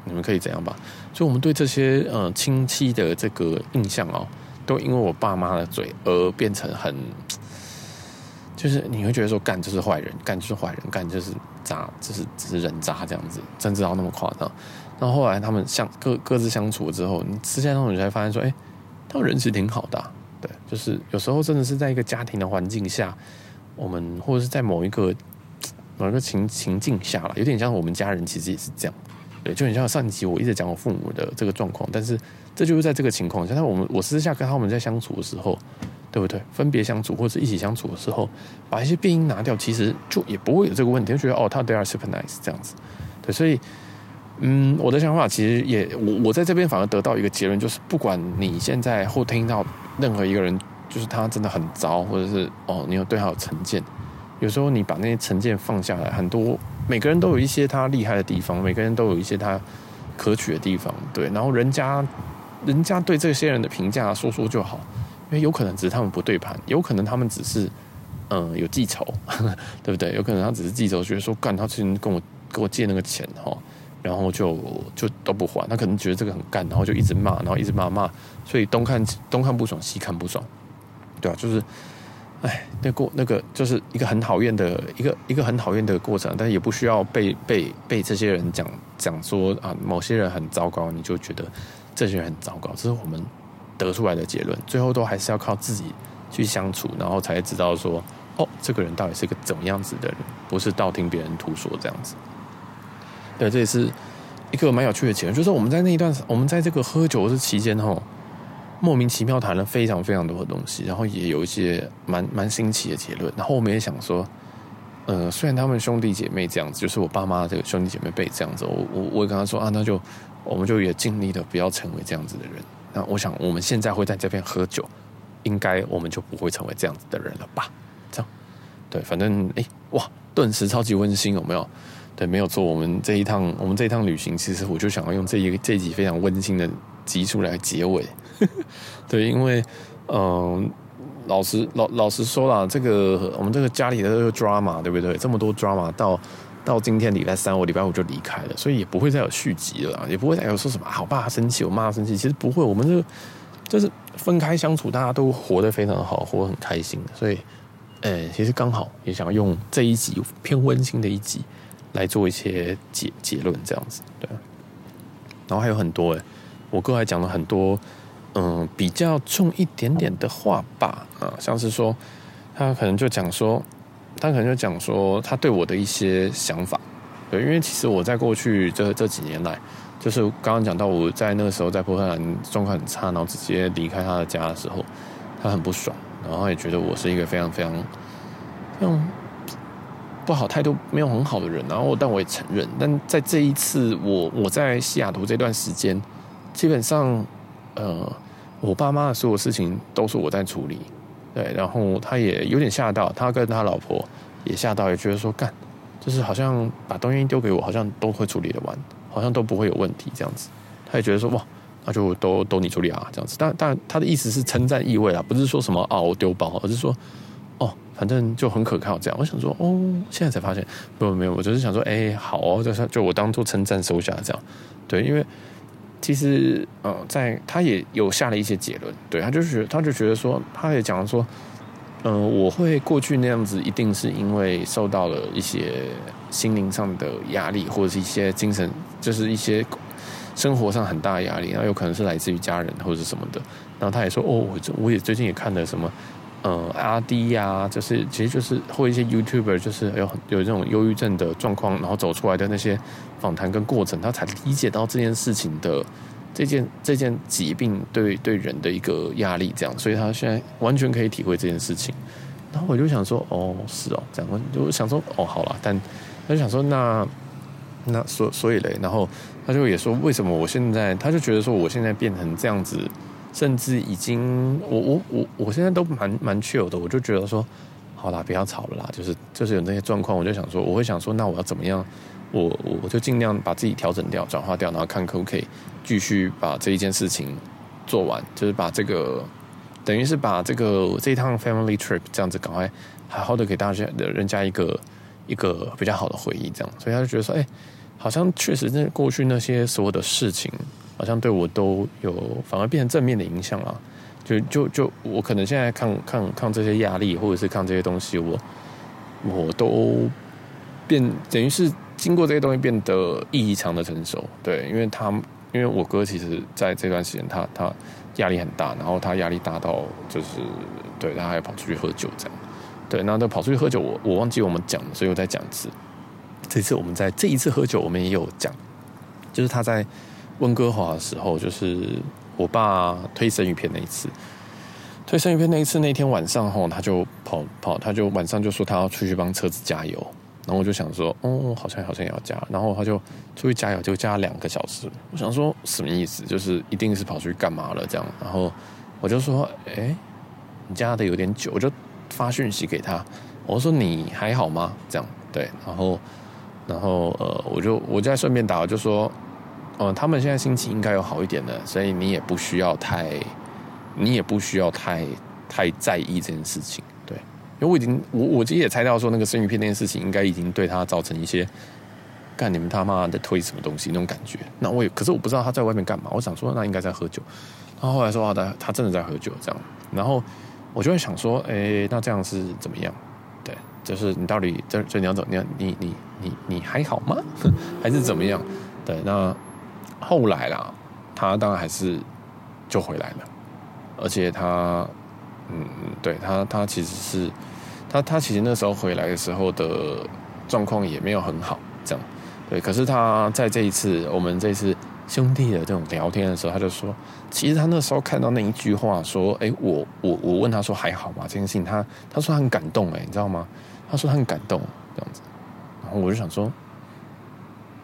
你们可以怎样吧？”所以，我们对这些呃亲戚的这个印象哦，都因为我爸妈的嘴而变成很，就是你会觉得说干就是坏人，干就是坏人，干就是渣，就是只是人渣这样子，甚至到那么夸张。然后后来他们相各各自相处之后，你私下中你才发现说：“哎，他们人其实挺好的。”对，就是有时候真的是在一个家庭的环境下，我们或者是在某一个。某个情情境下了，有点像我们家人，其实也是这样，对，就很像上一集我一直讲我父母的这个状况，但是这就是在这个情况下，那我们我私下跟他们在相处的时候，对不对？分别相处或者一起相处的时候，把一些变音拿掉，其实就也不会有这个问题，就觉得哦，他 they are super nice 这样子，对，所以嗯，我的想法其实也我我在这边反而得到一个结论，就是不管你现在或听到任何一个人，就是他真的很糟，或者是哦，你有对他有成见。有时候你把那些成见放下来，很多每个人都有一些他厉害的地方，每个人都有一些他可取的地方，对。然后人家，人家对这些人的评价说说就好，因为有可能只是他们不对盘，有可能他们只是嗯有记仇，[laughs] 对不对？有可能他只是记仇，觉得说干他之前跟我跟我借那个钱哈，然后就就都不还，他可能觉得这个很干，然后就一直骂，然后一直骂骂，所以东看东看不爽，西看不爽，对啊，就是，哎，那过那个就是一个很讨厌的一个一个很讨厌的过程，但也不需要被被被这些人讲讲说啊，某些人很糟糕，你就觉得这些人很糟糕，这是我们得出来的结论，最后都还是要靠自己去相处，然后才知道说，哦，这个人到底是个怎么样子的人，不是道听别人途说这样子。对，这也是一个蛮有趣的结论，就是我们在那一段，我们在这个喝酒的期间，吼，莫名其妙谈了非常非常多的东西，然后也有一些蛮蛮新奇的结论。然后我们也想说，呃，虽然他们兄弟姐妹这样子，就是我爸妈这个兄弟姐妹辈这样子，我我我跟他说啊，那就我们就也尽力的不要成为这样子的人。那我想我们现在会在这边喝酒，应该我们就不会成为这样子的人了吧？这样，对，反正哎，哇，顿时超级温馨，有没有？对，没有错。我们这一趟，我们这一趟旅行，其实我就想要用这一这一集非常温馨的集数来结尾。[laughs] 对，因为嗯、老实老老实说啦，这个我们这个家里的这个 drama，对不对？这么多 drama，到到今天礼拜三，我礼拜五就离开了，所以也不会再有续集了，也不会再有说什么啊，我爸生气，我妈生气，其实不会。我们就就是分开相处，大家都活得非常好，活得很开心。所以，呃，其实刚好也想要用这一集偏温馨的一集。来做一些结结论，这样子对。然后还有很多哎，我哥还讲了很多，嗯，比较重一点点的话吧，啊，像是说他可能就讲说，他可能就讲说他对我的一些想法，对，因为其实我在过去这这几年来，就是刚刚讲到我在那个时候在波特兰状况很差，然后直接离开他的家的时候，他很不爽，然后也觉得我是一个非常非常，嗯。不好，态度没有很好的人，然后但我也承认，但在这一次我我在西雅图这段时间，基本上，呃，我爸妈的所有事情都是我在处理，对，然后他也有点吓到，他跟他老婆也吓到，也觉得说干，就是好像把东西丢给我，好像都会处理得完，好像都不会有问题这样子，他也觉得说哇，那就都都你处理啊这样子，但但他的意思是称赞意味啦，不是说什么啊我丢包，而是说。哦，反正就很可靠，这样。我想说，哦，现在才发现，不，没有，我就是想说，哎，好，就是就我当做称赞收下，这样。对，因为其实，呃，在他也有下了一些结论，对，他就觉，他就觉得说，他也讲说，嗯、我会过去那样子，一定是因为受到了一些心灵上的压力，或者是一些精神，就是一些生活上很大的压力，然后有可能是来自于家人或者什么的。然后他也说，哦，我我也最近也看了什么。嗯，阿滴呀，就是其实就是或一些 YouTuber，就是有有这种忧郁症的状况，然后走出来的那些访谈跟过程，他才理解到这件事情的这件这件疾病对对人的一个压力，这样，所以他现在完全可以体会这件事情。然后我就想说，哦，是哦，这样，就想说，哦，好了，但他就想说，那那所所以嘞，然后他就也说，为什么我现在，他就觉得说，我现在变成这样子。甚至已经，我我我我现在都蛮蛮 chill 的，我就觉得说，好啦，不要吵了啦，就是就是有那些状况，我就想说，我会想说，那我要怎么样，我我就尽量把自己调整掉、转化掉，然后看可不可以继续把这一件事情做完，就是把这个等于是把这个这一趟 family trip 这样子赶快好好的给大家的人家一个一个比较好的回忆，这样，所以他就觉得说，哎，好像确实那过去那些所有的事情。好像对我都有反而变成正面的影响了，就就就我可能现在抗抗抗这些压力，或者是抗这些东西，我我都变等于是经过这些东西变得异常的成熟。对，因为他因为我哥其实在这段时间他他压力很大，然后他压力大到就是对，他还跑出去喝酒这样。对，然后他跑出去喝酒，我我忘记我们讲，所以我再讲一次。这次我们在这一次喝酒，我们也有讲，就是他在。温哥华的时候，就是我爸推生鱼片那一次。推生鱼片那一次，那天晚上后，他就跑跑，他就晚上就说他要出去帮车子加油。然后我就想说，哦，好像好像也要加。然后他就出去加油，就加两个小时。我想说什么意思？就是一定是跑出去干嘛了这样。然后我就说，哎，你加的有点久。我就发讯息给他，我说你还好吗？这样对。然后然后呃，我就我就在顺便打，我就说。嗯，他们现在心情应该有好一点了，所以你也不需要太，你也不需要太太在意这件事情，对，因为我已经我我其实也猜到说那个生鱼片那件事情应该已经对他造成一些干你们他妈的推什么东西那种感觉。那我也可是我不知道他在外面干嘛，我想说那应该在喝酒。然后后来说啊，他他真的在喝酒这样。然后我就会想说，哎，那这样是怎么样？对，就是你到底这这你要怎么样？你你你你还好吗？[laughs] 还是怎么样？对，那后来啦，他当然还是就回来了，而且他嗯，对他他其实是他他其实那时候回来的时候的状况也没有很好，这样对。可是他在这一次我们这次。兄弟的这种聊天的时候，他就说，其实他那时候看到那一句话，说，哎，我我我问他说还好吗？这件事情他他说他很感动，哎，你知道吗？他说他很感动这样子，然后我就想说，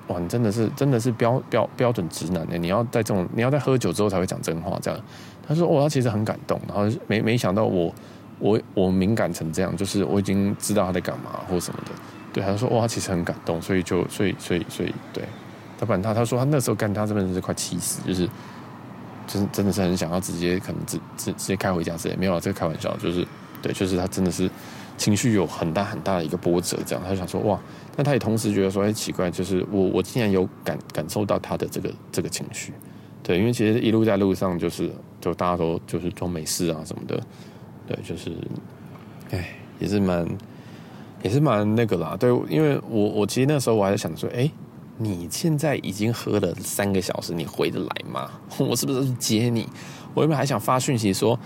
哇，你真的是真的是标标标准直男的，你要在这种你要在喝酒之后才会讲真话这样。他说，哦，他其实很感动，然后没没想到我我我敏感成这样，就是我已经知道他在干嘛或什么的，对，他说，哇，他其实很感动，所以就所以所以所以对。他反正他他说他那时候干他真的是快气死，就是就是真的是很想要直接可能直直直接开回家之类，没有啊，这个开玩笑，就是对，就是他真的是情绪有很大很大的一个波折，这样他就想说哇，那他也同时觉得说哎奇怪，就是我我竟然有感感受到他的这个这个情绪，对，因为其实一路在路上就是就大家都就是装没事啊什么的，对，就是哎也是蛮也是蛮那个啦，对，因为我我其实那时候我还在想说哎。你现在已经喝了三个小时，你回得来吗？[laughs] 我是不是接你？我原本还想发讯息说，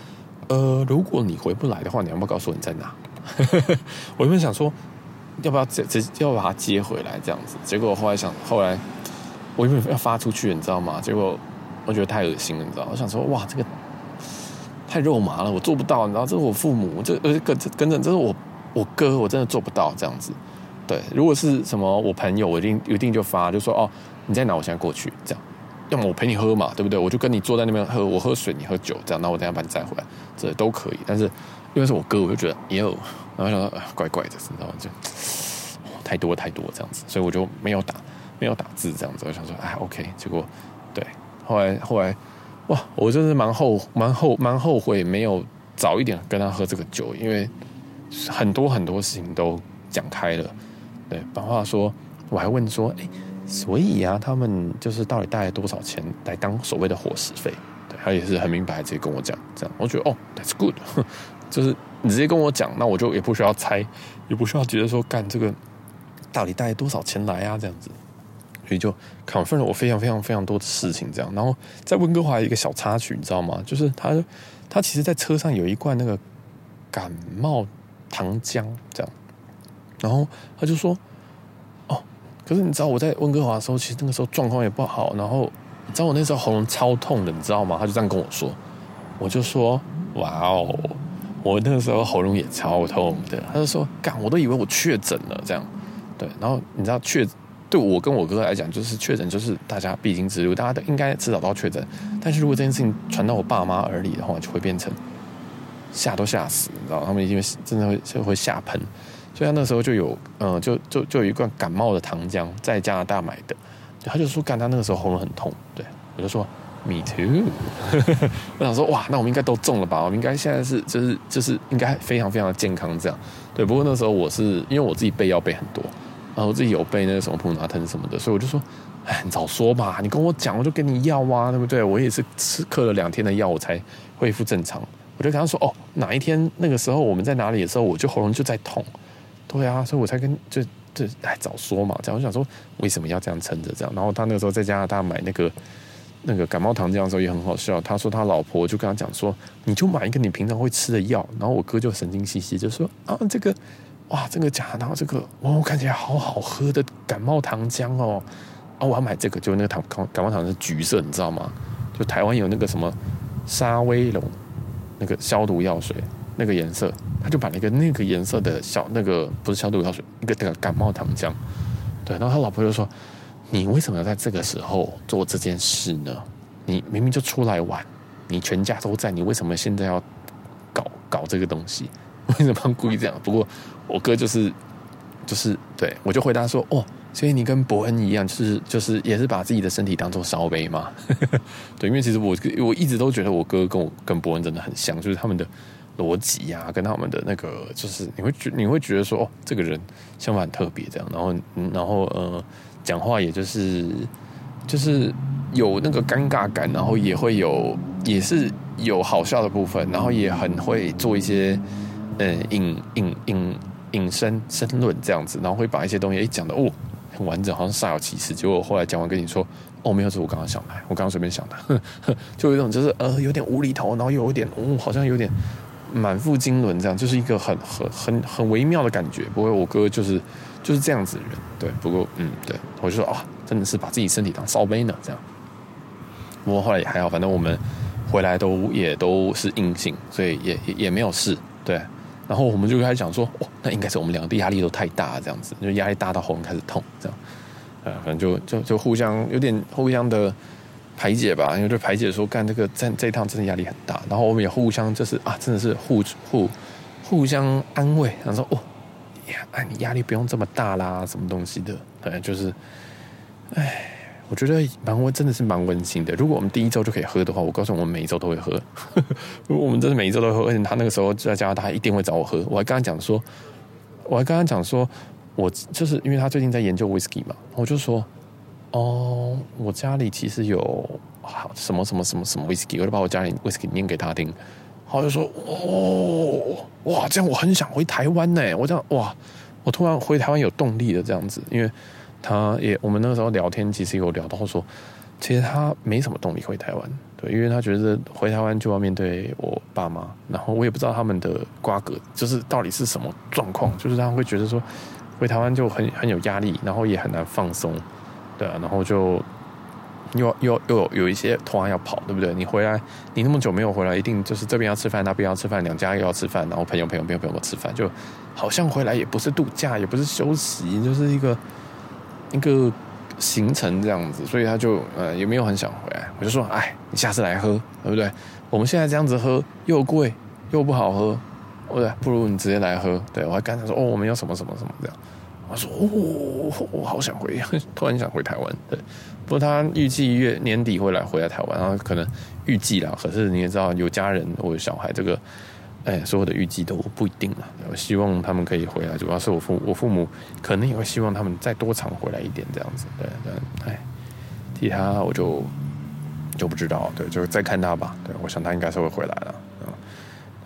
呃，如果你回不来的话，你要不要告诉我你在哪？[laughs] 我原本想说，要不要直接要把他接回来这样子？结果后来想，后来我因为要发出去，你知道吗？结果我觉得太恶心了，你知道？我想说，哇，这个太肉麻了，我做不到，你知道？这是我父母，这呃跟跟着，这是我我哥，我真的做不到这样子。对，如果是什么我朋友，我一定一定就发，就说哦，你在哪？我现在过去，这样。要么我陪你喝嘛，对不对？我就跟你坐在那边喝，我喝水，你喝酒，这样。那我等下把你载回来，这都可以。但是因为是我哥，我就觉得哟，然后想说怪怪的，你知道吗？就太多太多这样子，所以我就没有打，没有打字这样子。我想说哎，OK。结果对，后来后来哇，我真是蛮后蛮后蛮后悔没有早一点跟他喝这个酒，因为很多很多事情都讲开了。对，把话说，我还问说，哎，所以啊，他们就是到底带了多少钱来当所谓的伙食费？对，他也是很明白，直接跟我讲，这样，我觉得哦，That's good，[laughs] 就是你直接跟我讲，那我就也不需要猜，也不需要觉得说干这个到底带多少钱来啊，这样子，所以就 confirm 了我非常非常非常多的事情，这样。然后在温哥华一个小插曲，你知道吗？就是他他其实在车上有一罐那个感冒糖浆，这样。然后他就说：“哦，可是你知道我在温哥华的时候，其实那个时候状况也不好。然后你知道我那时候喉咙超痛的，你知道吗？”他就这样跟我说。我就说：“哇哦，我那个时候喉咙也超痛的。”他就说：“干，我都以为我确诊了这样。”对，然后你知道确对我跟我哥来讲，就是确诊就是大家必经之路，大家都应该迟早都要确诊。但是如果这件事情传到我爸妈耳里的话，就会变成吓都吓死，你知道他们因为真的会就会吓喷。所以他那时候就有，嗯，就就就有一罐感冒的糖浆，在加拿大买的。他就说，干他那个时候喉咙很痛，对，我就说，me too。[laughs] 我想说，哇，那我们应该都中了吧？我们应该现在是就是就是应该非常非常的健康这样。对，不过那时候我是因为我自己备药备很多，然后我自己有备那个什么普拿疼什么的，所以我就说，哎，你早说嘛，你跟我讲，我就给你药啊，对不对？我也是吃嗑了两天的药，我才恢复正常。我就跟他说，哦，哪一天那个时候我们在哪里的时候，我就喉咙就在痛。对啊，所以我才跟就就还早说嘛，这样我想说为什么要这样撑着这样？然后他那个时候在加拿大买那个那个感冒糖浆的时候也很好笑，他说他老婆就跟他讲说，你就买一个你平常会吃的药。然后我哥就神经兮兮就说啊，这个哇，这个假，然后这个哦，看起来好好喝的感冒糖浆哦，啊，我要买这个，就那个糖感冒糖是橘色，你知道吗？就台湾有那个什么沙威龙那个消毒药水。那个颜色，他就买了一个那个颜色的小那个不是消毒药水，一个那个感冒糖浆，对，然后他老婆就说：“你为什么要在这个时候做这件事呢？你明明就出来玩，你全家都在，你为什么现在要搞搞这个东西？[laughs] 为什么故意这样？”不过我哥就是就是对我就回答说：“哦，所以你跟伯恩一样，就是就是也是把自己的身体当做烧杯嘛。[laughs] ”对，因为其实我我一直都觉得我哥跟我跟伯恩真的很像，就是他们的。逻辑呀，跟他们的那个，就是你会觉你会觉得说，哦，这个人想法很特别，这样，然后，然后，呃，讲话也就是就是有那个尴尬感，然后也会有也是有好笑的部分，然后也很会做一些呃引引引引申申论这样子，然后会把一些东西诶讲的哦很完整，好像煞有其事。结果后来讲完跟你说，哦没有，是我刚刚想的，我刚刚随便想的，呵 [laughs] 呵就有一种就是呃有点无厘头，然后又有点哦好像有点。满腹经纶，这样就是一个很很很很微妙的感觉。不过我哥就是就是这样子的人，对。不过嗯，对，我就说啊，真的是把自己身体当烧杯呢，这样。不过后来也还好，反正我们回来都也都是阴性，所以也也也没有事，对。然后我们就开始讲说，哦，那应该是我们两个的压力都太大，这样子，就压力大到喉咙开始痛，这样。呃，反正就就就互相有点互相的。排解吧，因为就排解说干这个这这一趟真的压力很大，然后我们也互相就是啊，真的是互互互相安慰，然后说哦，呀，哎，你压力不用这么大啦，什么东西的，反正就是，哎，我觉得蛮温，真的是蛮温馨的。如果我们第一周就可以喝的话，我告诉我们每一周都会喝。[laughs] 如果我们真的每一周都会喝，而且他那个时候在加拿大一定会找我喝。我还跟他讲说，我还跟他讲说，我就是因为他最近在研究 whisky 嘛，我就说。哦，我家里其实有好什么什么什么什么威士忌，我就把我家里威士忌念给他听，然后就说哦哇，这样我很想回台湾呢。我这样哇，我突然回台湾有动力的这样子，因为他也我们那个时候聊天，其实有聊到说，其实他没什么动力回台湾，对，因为他觉得回台湾就要面对我爸妈，然后我也不知道他们的瓜葛就是到底是什么状况，就是他会觉得说回台湾就很很有压力，然后也很难放松。对啊，然后就又又又有一些团要跑，对不对？你回来，你那么久没有回来，一定就是这边要吃饭，那边要吃饭，两家又要吃饭，然后朋友朋友朋友朋友吃饭，就好像回来也不是度假，也不是休息，就是一个一个行程这样子。所以他就呃也没有很想回来。我就说，哎，你下次来喝，对不对？我们现在这样子喝又贵又不好喝，对，对，不如你直接来喝。对，我还跟他说，哦，我们要什么什么什么这样。他说：“哦，我好想回，[laughs] 突然想回台湾。对，不过他预计月年底会来回来台湾，然后可能预计啦。可是你也知道，有家人或者小孩，这个哎，所有的预计都不一定了。我希望他们可以回来，主要是我父我父母可能也会希望他们再多常回来一点，这样子。对，对，哎，其他我就就不知道。对，就再看他吧。对，我想他应该是会回来了。”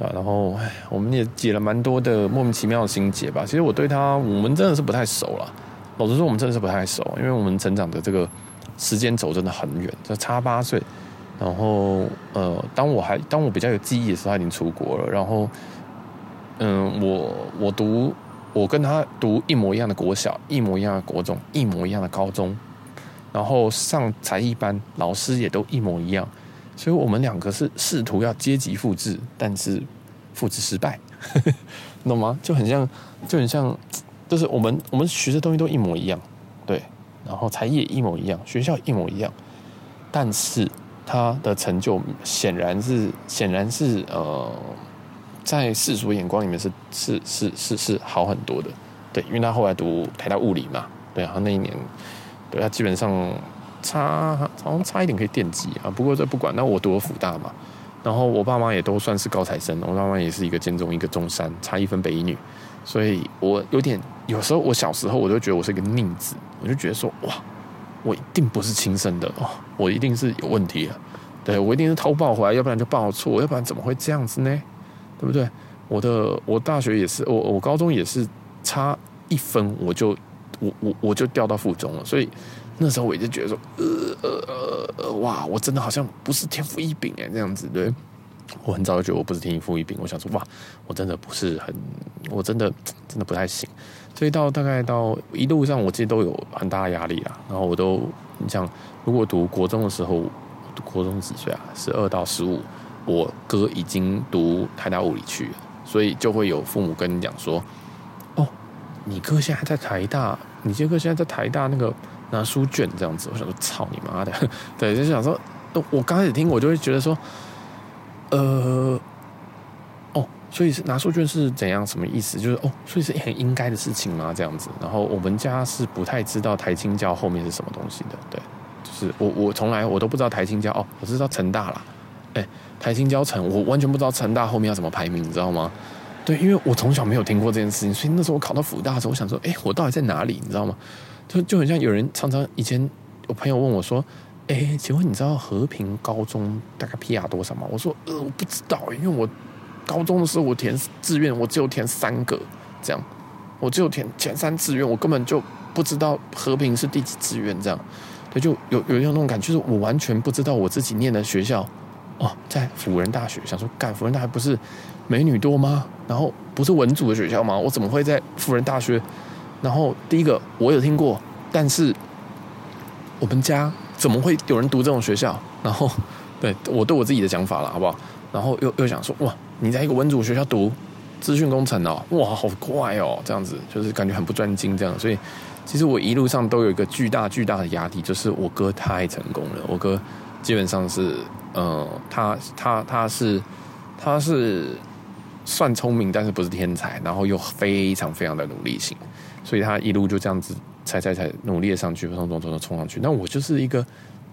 啊，然后，我们也解了蛮多的莫名其妙的心结吧。其实我对他，我们真的是不太熟了。老实说，我们真的是不太熟，因为我们成长的这个时间轴真的很远，就差八岁。然后，呃，当我还当我比较有记忆的时候，他已经出国了。然后，嗯，我我读我跟他读一模一样的国小，一模一样的国中，一模一样的高中。然后上才艺班，老师也都一模一样。所以我们两个是试图要阶级复制，但是复制失败，[laughs] 懂吗？就很像，就很像，就是我们我们学的东西都一模一样，对，然后才艺一模一样，学校一模一样，但是他的成就显然是显然是呃，在世俗眼光里面是是是是是好很多的，对，因为他后来读台大物理嘛，对，然后那一年，对他基本上。差好像差一点可以电机啊，不过这不管。那我读了辅大嘛，然后我爸妈也都算是高材生，我爸妈也是一个建中一个中山，差一分北一女，所以我有点有时候我小时候我就觉得我是一个逆子，我就觉得说哇，我一定不是亲生的哦，我一定是有问题啊，对，我一定是偷抱回来，要不然就报错，要不然怎么会这样子呢？对不对？我的我大学也是，我我高中也是差一分我就我我我就调到附中了，所以。那时候我一直觉得说，呃呃呃，哇，我真的好像不是天赋异禀哎，这样子对。我很早就觉得我不是天赋异禀，我想说，哇，我真的不是很，我真的真的不太行。所以到大概到一路上，我其实都有很大的压力啦。然后我都，你像如果读国中的时候，国中几岁啊？十二到十五，我哥已经读台大物理去了，所以就会有父母跟你讲说，哦，你哥现在在台大，你这哥现在在台大那个。拿书卷这样子，我想说操你妈的，[laughs] 对，就想说，我刚开始听我就会觉得说，呃，哦，所以是拿书卷是怎样？什么意思？就是哦，所以是很应该的事情吗？这样子。然后我们家是不太知道台清教后面是什么东西的，对，就是我我从来我都不知道台清教哦，我知道成大啦，哎，台清交成，我完全不知道成大后面要怎么排名，你知道吗？对，因为我从小没有听过这件事情，所以那时候我考到辅大的时候，我想说，哎，我到底在哪里？你知道吗？就就很像有人常常以前有朋友问我说：“哎，请问你知道和平高中大概 PR 多少吗？”我说：“呃，我不知道，因为我高中的时候我填志愿，我只有填三个，这样，我只有填前三志愿，我根本就不知道和平是第几志愿，这样，对，就有有一种那种感觉，就是我完全不知道我自己念的学校。”哦，在辅仁大学，想说干辅仁大学不是美女多吗？然后不是文组的学校吗？我怎么会在辅仁大学？然后第一个我有听过，但是我们家怎么会有人读这种学校？然后对我对我自己的想法了，好不好？然后又又想说哇，你在一个文组学校读资讯工程哦，哇，好怪哦，这样子就是感觉很不专精这样。所以其实我一路上都有一个巨大巨大的压力，就是我哥太成功了，我哥基本上是。嗯，他他他是他是算聪明，但是不是天才，然后又非常非常的努力型，所以他一路就这样子踩踩踩努力的上去，冲冲冲冲冲上去。那我就是一个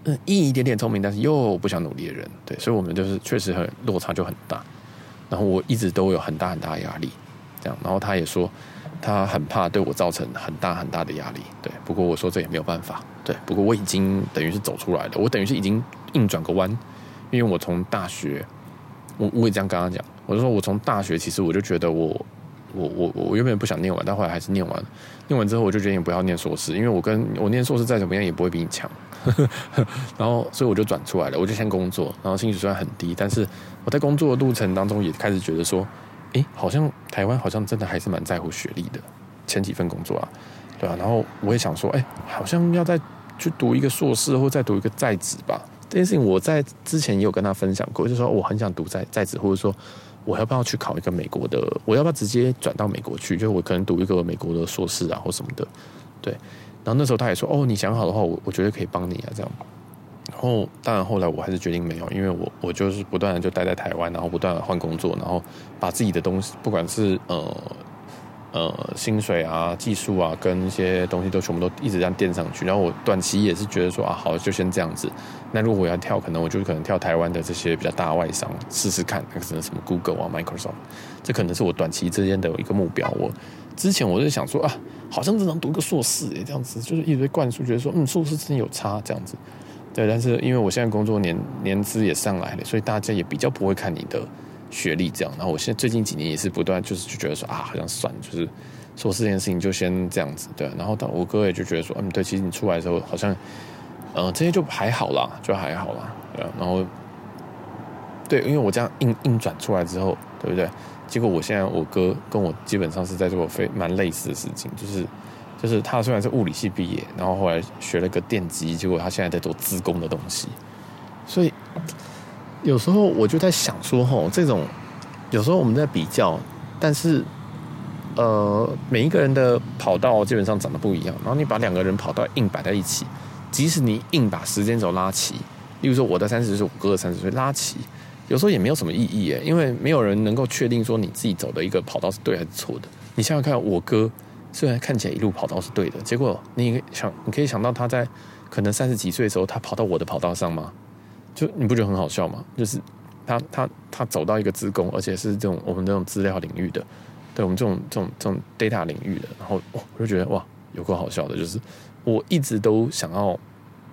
嗯一点点聪明，但是又不想努力的人，对，所以我们就是确实很落差就很大。然后我一直都有很大很大的压力，这样。然后他也说他很怕对我造成很大很大的压力，对。不过我说这也没有办法，对。不过我已经等于是走出来了，我等于是已经硬转个弯。因为我从大学，我我也这样跟他讲，我就说我从大学其实我就觉得我我我我原本不想念完，但后来还是念完。念完之后我就决定不要念硕士，因为我跟我念硕士再怎么样也不会比你强。[laughs] 然后所以我就转出来了，我就先工作，然后薪水虽然很低，但是我在工作的路程当中也开始觉得说，诶，好像台湾好像真的还是蛮在乎学历的。前几份工作啊，对啊，然后我也想说，诶，好像要再去读一个硕士，或再读一个在职吧。这件事情我在之前也有跟他分享过，就是说我很想读在在职，或者说我要不要去考一个美国的，我要不要直接转到美国去？就我可能读一个美国的硕士啊，或什么的。对，然后那时候他也说：“哦，你想好的话，我我觉得可以帮你啊。”这样。然后当然后来我还是决定没有，因为我我就是不断的就待在台湾，然后不断的换工作，然后把自己的东西，不管是呃。呃，薪水啊、技术啊，跟一些东西都全部都一直这样垫上去。然后我短期也是觉得说啊，好，就先这样子。那如果我要跳，可能我就可能跳台湾的这些比较大外商试试看，可能什么 Google 啊、Microsoft，这可能是我短期之间的一个目标。我之前我就想说啊，好像只能读个硕士诶，这样子就是一直灌输，觉得说嗯，硕士真有差这样子。对，但是因为我现在工作年年资也上来了，所以大家也比较不会看你的。学历这样，然后我现在最近几年也是不断，就是就觉得说啊，好像算了，就是硕士这件事情就先这样子，对。然后当我哥也就觉得说，嗯，对，其实你出来的时候好像，呃，这些就还好啦，就还好啦，对。然后，对，因为我这样硬硬转出来之后，对不对？结果我现在我哥跟我基本上是在做非蛮类似的事情，就是就是他虽然是物理系毕业，然后后来学了个电机，结果他现在在做资工的东西，所以。有时候我就在想说，吼，这种有时候我们在比较，但是呃，每一个人的跑道基本上长得不一样。然后你把两个人跑道硬摆在一起，即使你硬把时间轴拉齐，例如说我的三十岁，我哥的三十岁拉齐，有时候也没有什么意义诶，因为没有人能够确定说你自己走的一个跑道是对还是错的。你想想看，我哥虽然看起来一路跑道是对的，结果你想，你可以想到他在可能三十几岁的时候，他跑到我的跑道上吗？就你不觉得很好笑吗？就是他他他走到一个资工，而且是这种我们这种资料领域的，对我们这种这种这种 data 领域的，然后我就觉得哇，有够好笑的。就是我一直都想要，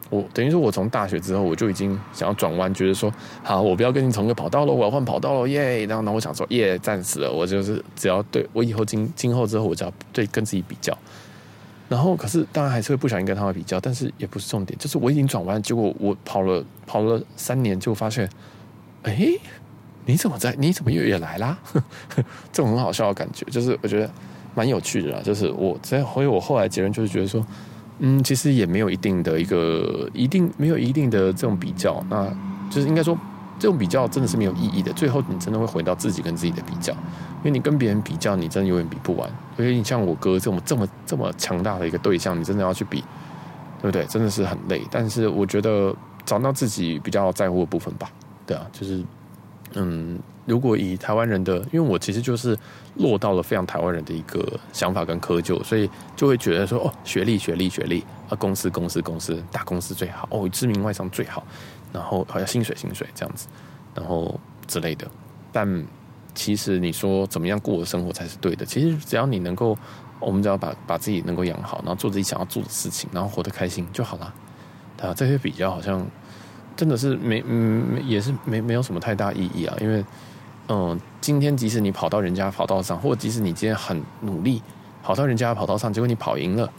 我等于说，我从大学之后我就已经想要转弯，觉得说，好，我不要跟你同一个跑道了，我要换跑道了，耶！然后呢，我想说，耶，战死了，我就是只要对我以后今今后之后，我就要对跟自己比较。然后，可是当然还是会不小心跟他们比较，但是也不是重点。就是我已经转弯，结果我跑了跑了三年，就发现，哎，你怎么在？你怎么又也来啦？[laughs] 这种很好笑的感觉，就是我觉得蛮有趣的啦。就是我在，所以我后来结论就是觉得说，嗯，其实也没有一定的一个一定没有一定的这种比较，那就是应该说。这种比较真的是没有意义的，最后你真的会回到自己跟自己的比较，因为你跟别人比较，你真的永远比不完。所以你像我哥这么这么这么强大的一个对象，你真的要去比，对不对？真的是很累。但是我觉得找到自己比较在乎的部分吧，对啊，就是嗯，如果以台湾人的，因为我其实就是落到了非常台湾人的一个想法跟窠臼，所以就会觉得说哦，学历学历学历啊，公司公司公司，大公司最好哦，知名外商最好。然后好像薪水薪水这样子，然后之类的。但其实你说怎么样过的生活才是对的？其实只要你能够我们只要把把自己能够养好，然后做自己想要做的事情，然后活得开心就好了。啊，这些比较好像真的是没嗯，也是没没有什么太大意义啊。因为嗯，今天即使你跑到人家跑道上，或者即使你今天很努力跑到人家跑道上，结果你跑赢了，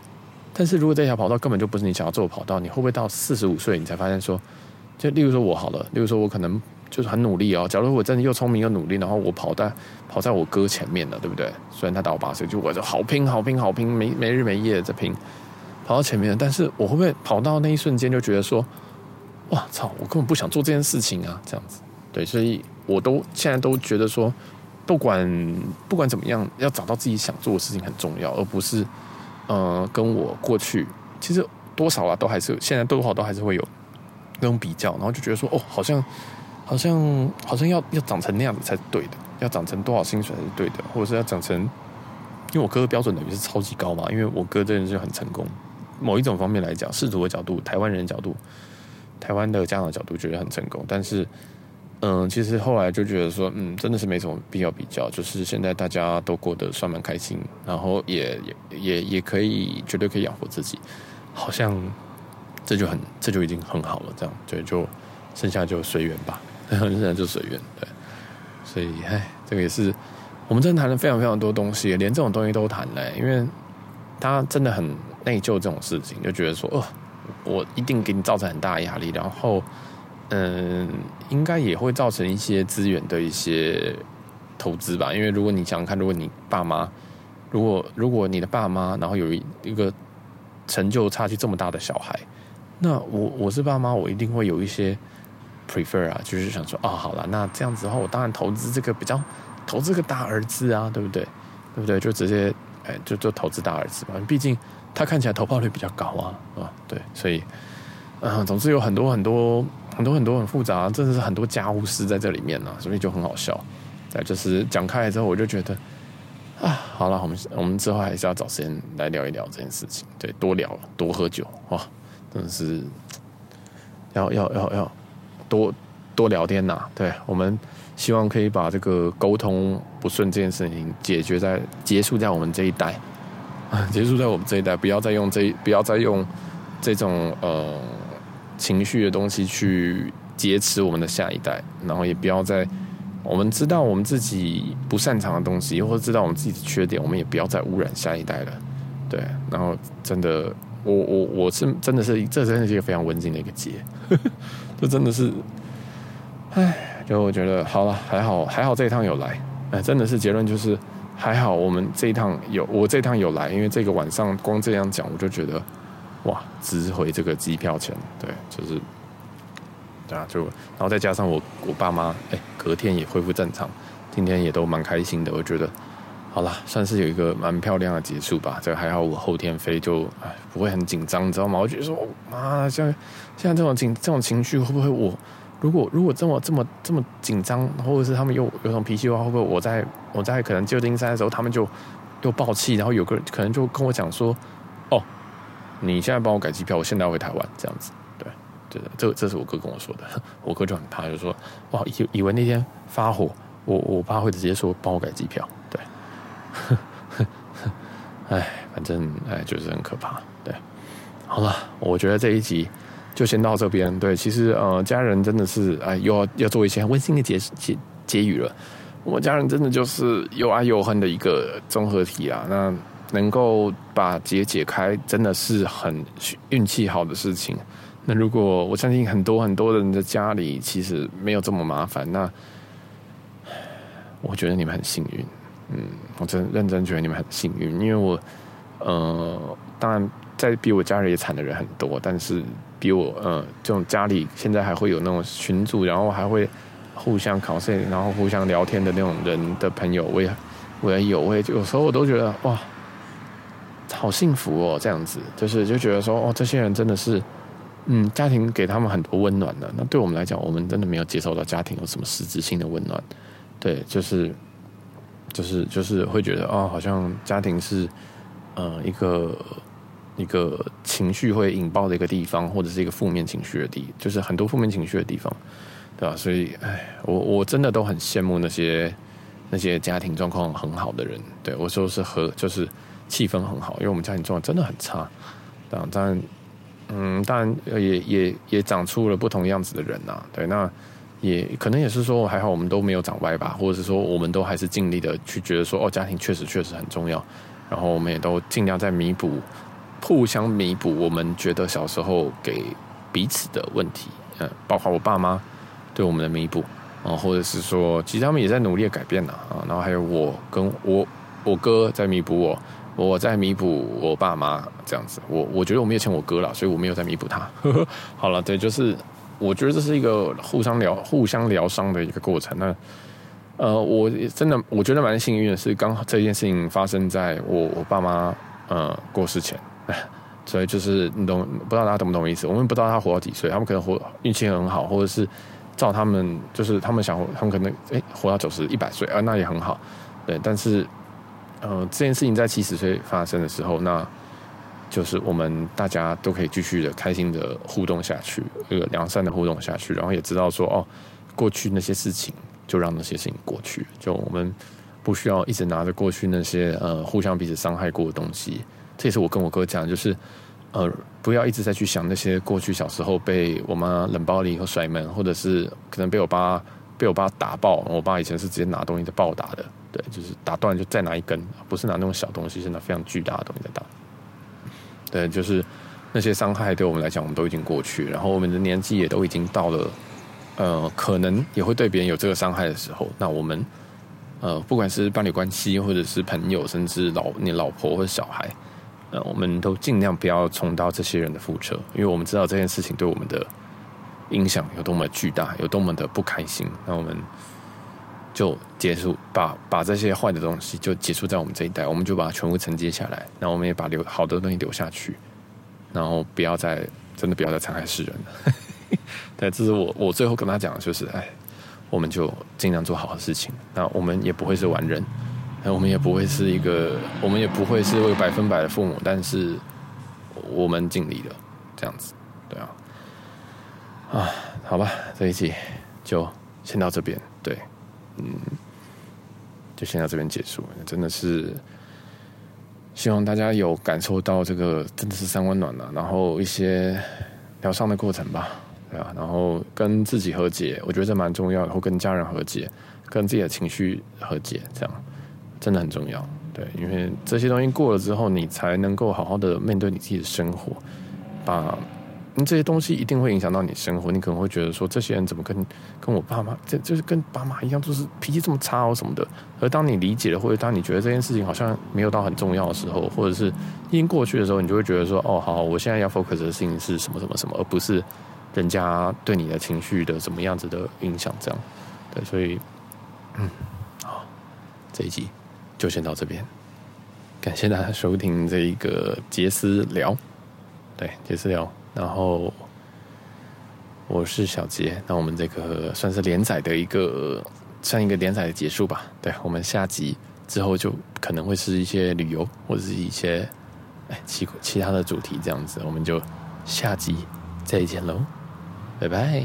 但是如果这条跑道根本就不是你想要做的跑道，你会不会到四十五岁你才发现说，就例如说我好了，例如说我可能。就是很努力哦。假如我真的又聪明又努力，然后我跑在跑在我哥前面了，对不对？虽然他大我八岁，就我就好拼好拼好拼，没没日没夜的拼，跑到前面。但是我会不会跑到那一瞬间就觉得说，哇操，我根本不想做这件事情啊？这样子，对，所以我都现在都觉得说，不管不管怎么样，要找到自己想做的事情很重要，而不是呃跟我过去其实多少啊都还是现在多少都还是会有那种比较，然后就觉得说哦好像。好像好像要要长成那样子才是对的，要长成多少薪水才是对的，或者是要长成，因为我哥的标准等于是超级高嘛，因为我哥这人就很成功。某一种方面来讲，世俗的角度，台湾人的角度，台湾的家长角度觉得很成功，但是，嗯，其实后来就觉得说，嗯，真的是没什么必要比较，就是现在大家都过得算蛮开心，然后也也也也可以绝对可以养活自己，好像这就很这就已经很好了，这样对，就剩下就随缘吧。很自然就随缘，对，所以唉，这个也是我们真的谈了非常非常多东西，连这种东西都谈嘞，因为他真的很内疚这种事情，就觉得说，哦，我一定给你造成很大压力，然后，嗯，应该也会造成一些资源的一些投资吧，因为如果你想想看，如果你爸妈，如果如果你的爸妈，然后有一个成就差距这么大的小孩，那我我是爸妈，我一定会有一些。Prefer 啊，就是想说，哦，好了，那这样子的话，我当然投资这个比较，投资个大儿子啊，对不对？对不对？就直接，哎，就就投资大儿子嘛，毕竟他看起来投报率比较高啊，啊，对，所以，嗯，总之有很多很多很多很多很复杂，真的是很多家务事在这里面呢，所以就很好笑。再就是讲开了之后，我就觉得，啊，好了，我们我们之后还是要找时间来聊一聊这件事情，对，多聊多喝酒，哇，真的是，要要要要。多多聊天呐、对，我们希望可以把这个沟通不顺这件事情解决在结束在我们这一代，[laughs] 结束在我们这一代，不要再用这不要再用这种呃情绪的东西去劫持我们的下一代，然后也不要再我们知道我们自己不擅长的东西，或者知道我们自己的缺点，我们也不要再污染下一代了，对，然后真的。我我我是真的是，这真的是一个非常温馨的一个节，这真的是，唉，就我觉得好了，还好还好这一趟有来，哎，真的是结论就是还好我们这一趟有我这一趟有来，因为这个晚上光这样讲我就觉得哇，值回这个机票钱，对，就是，对啊，就然后再加上我我爸妈，哎，隔天也恢复正常，今天也都蛮开心的，我觉得。好了，算是有一个蛮漂亮的结束吧。这个还好，我后天飞就哎不会很紧张，你知道吗？我觉得说妈，像现在这种情这种情绪会不会我如果如果这么这么这么紧张，或者是他们又有种脾气的话，会不会我在我在可能旧金山的时候，他们就又爆气，然后有个人可能就跟我讲说，哦，你现在帮我改机票，我现在要回台湾这样子。对，对的，这这是我哥跟我说的。[laughs] 我哥就很怕，就说哇，以以为那天发火，我我爸会直接说帮我改机票。呵呵呵，哎，反正哎，就是很可怕。对，好了，我觉得这一集就先到这边。对，其实呃，家人真的是哎，又要要做一些温馨的结结结语了。我家人真的就是又爱又恨的一个综合体啊。那能够把结解开，真的是很运气好的事情。那如果我相信很多很多人的家里其实没有这么麻烦，那我觉得你们很幸运。嗯，我真认真觉得你们很幸运，因为我，呃，当然在比我家人也惨的人很多，但是比我，呃，这种家里现在还会有那种群组，然后还会互相考试，然后互相聊天的那种人的朋友，我也我也有，我也有时候我都觉得哇，好幸福哦，这样子，就是就觉得说哦，这些人真的是，嗯，家庭给他们很多温暖的，那对我们来讲，我们真的没有接受到家庭有什么实质性的温暖，对，就是。就是就是会觉得哦，好像家庭是呃一个一个情绪会引爆的一个地方，或者是一个负面情绪的地，就是很多负面情绪的地方，对吧？所以，哎，我我真的都很羡慕那些那些家庭状况很好的人。对，我说是和就是气氛很好，因为我们家庭状况真的很差。当然，嗯，当然也也也长出了不同样子的人呐、对，那也可能也是说还好，我们都没有长歪吧，或者是说我们都还是尽力的去觉得说，哦，家庭确实确实很重要。然后我们也都尽量在弥补，互相弥补我们觉得小时候给彼此的问题。嗯，包括我爸妈对我们的弥补啊，或者是说，其实他们也在努力的改变呢啊。然后还有我跟我我哥在弥补我。我在弥补我爸妈这样子，我我觉得我没有欠我哥了，所以我没有在弥补他。[laughs] 好了，对，就是我觉得这是一个互相疗、互相疗伤的一个过程。那呃，我真的我觉得蛮幸运的是，刚好这件事情发生在我我爸妈呃过世前，[laughs] 所以就是你懂不知道大家懂不懂意思？我们不知道他活到几岁，他们可能活运气很好，或者是照他们就是他们想，他们可能哎活到九十一百岁啊，那也很好，对，但是。呃，这件事情在七十岁发生的时候，那就是我们大家都可以继续的开心的互动下去，这个良善的互动下去，然后也知道说，哦，过去那些事情就让那些事情过去，就我们不需要一直拿着过去那些呃互相彼此伤害过的东西。这也是我跟我哥讲，就是呃不要一直在去想那些过去小时候被我妈冷暴力和甩门，或者是可能被我爸被我爸打爆，我爸以前是直接拿东西在暴打的。对，就是打断就再拿一根，不是拿那种小东西，是拿非常巨大的东西在打。对，就是那些伤害对我们来讲，我们都已经过去，然后我们的年纪也都已经到了，呃，可能也会对别人有这个伤害的时候。那我们，呃，不管是伴侣关系，或者是朋友，甚至老你老婆或者小孩，呃，我们都尽量不要重蹈这些人的覆辙，因为我们知道这件事情对我们的影响有多么巨大，有多么的不开心。那我们。就结束，把把这些坏的东西就结束在我们这一代，我们就把它全部承接下来，然后我们也把留好的东西留下去，然后不要再真的不要再残害世人了。[laughs] 对，这是我我最后跟他讲的就是，哎，我们就尽量做好的事情，那我们也不会是完人，那我们也不会是一个，我们也不会是为百分百的父母，但是我们尽力了，这样子，对啊，啊，好吧，这一期就先到这边，对。嗯，就先到这边结束。真的是希望大家有感受到这个真的是三温暖了，然后一些疗伤的过程吧，对啊，然后跟自己和解，我觉得这蛮重要的，或跟家人和解，跟自己的情绪和解，这样真的很重要。对，因为这些东西过了之后，你才能够好好的面对你自己的生活，把。这些东西一定会影响到你生活，你可能会觉得说，这些人怎么跟跟我爸妈，这就是跟爸妈一样，就是脾气这么差哦什么的。而当你理解了，或者当你觉得这件事情好像没有到很重要的时候，或者是已经过去的时候，你就会觉得说，哦，好，我现在要 focus 的事情是什么什么什么，而不是人家对你的情绪的什么样子的影响。这样，对，所以，嗯，好，这一集就先到这边，感谢大家收听这一个杰斯聊，对，杰斯聊。然后我是小杰，那我们这个算是连载的一个，算一个连载的结束吧。对，我们下集之后就可能会是一些旅游或者是一些哎其其他的主题这样子，我们就下集再见喽，拜拜。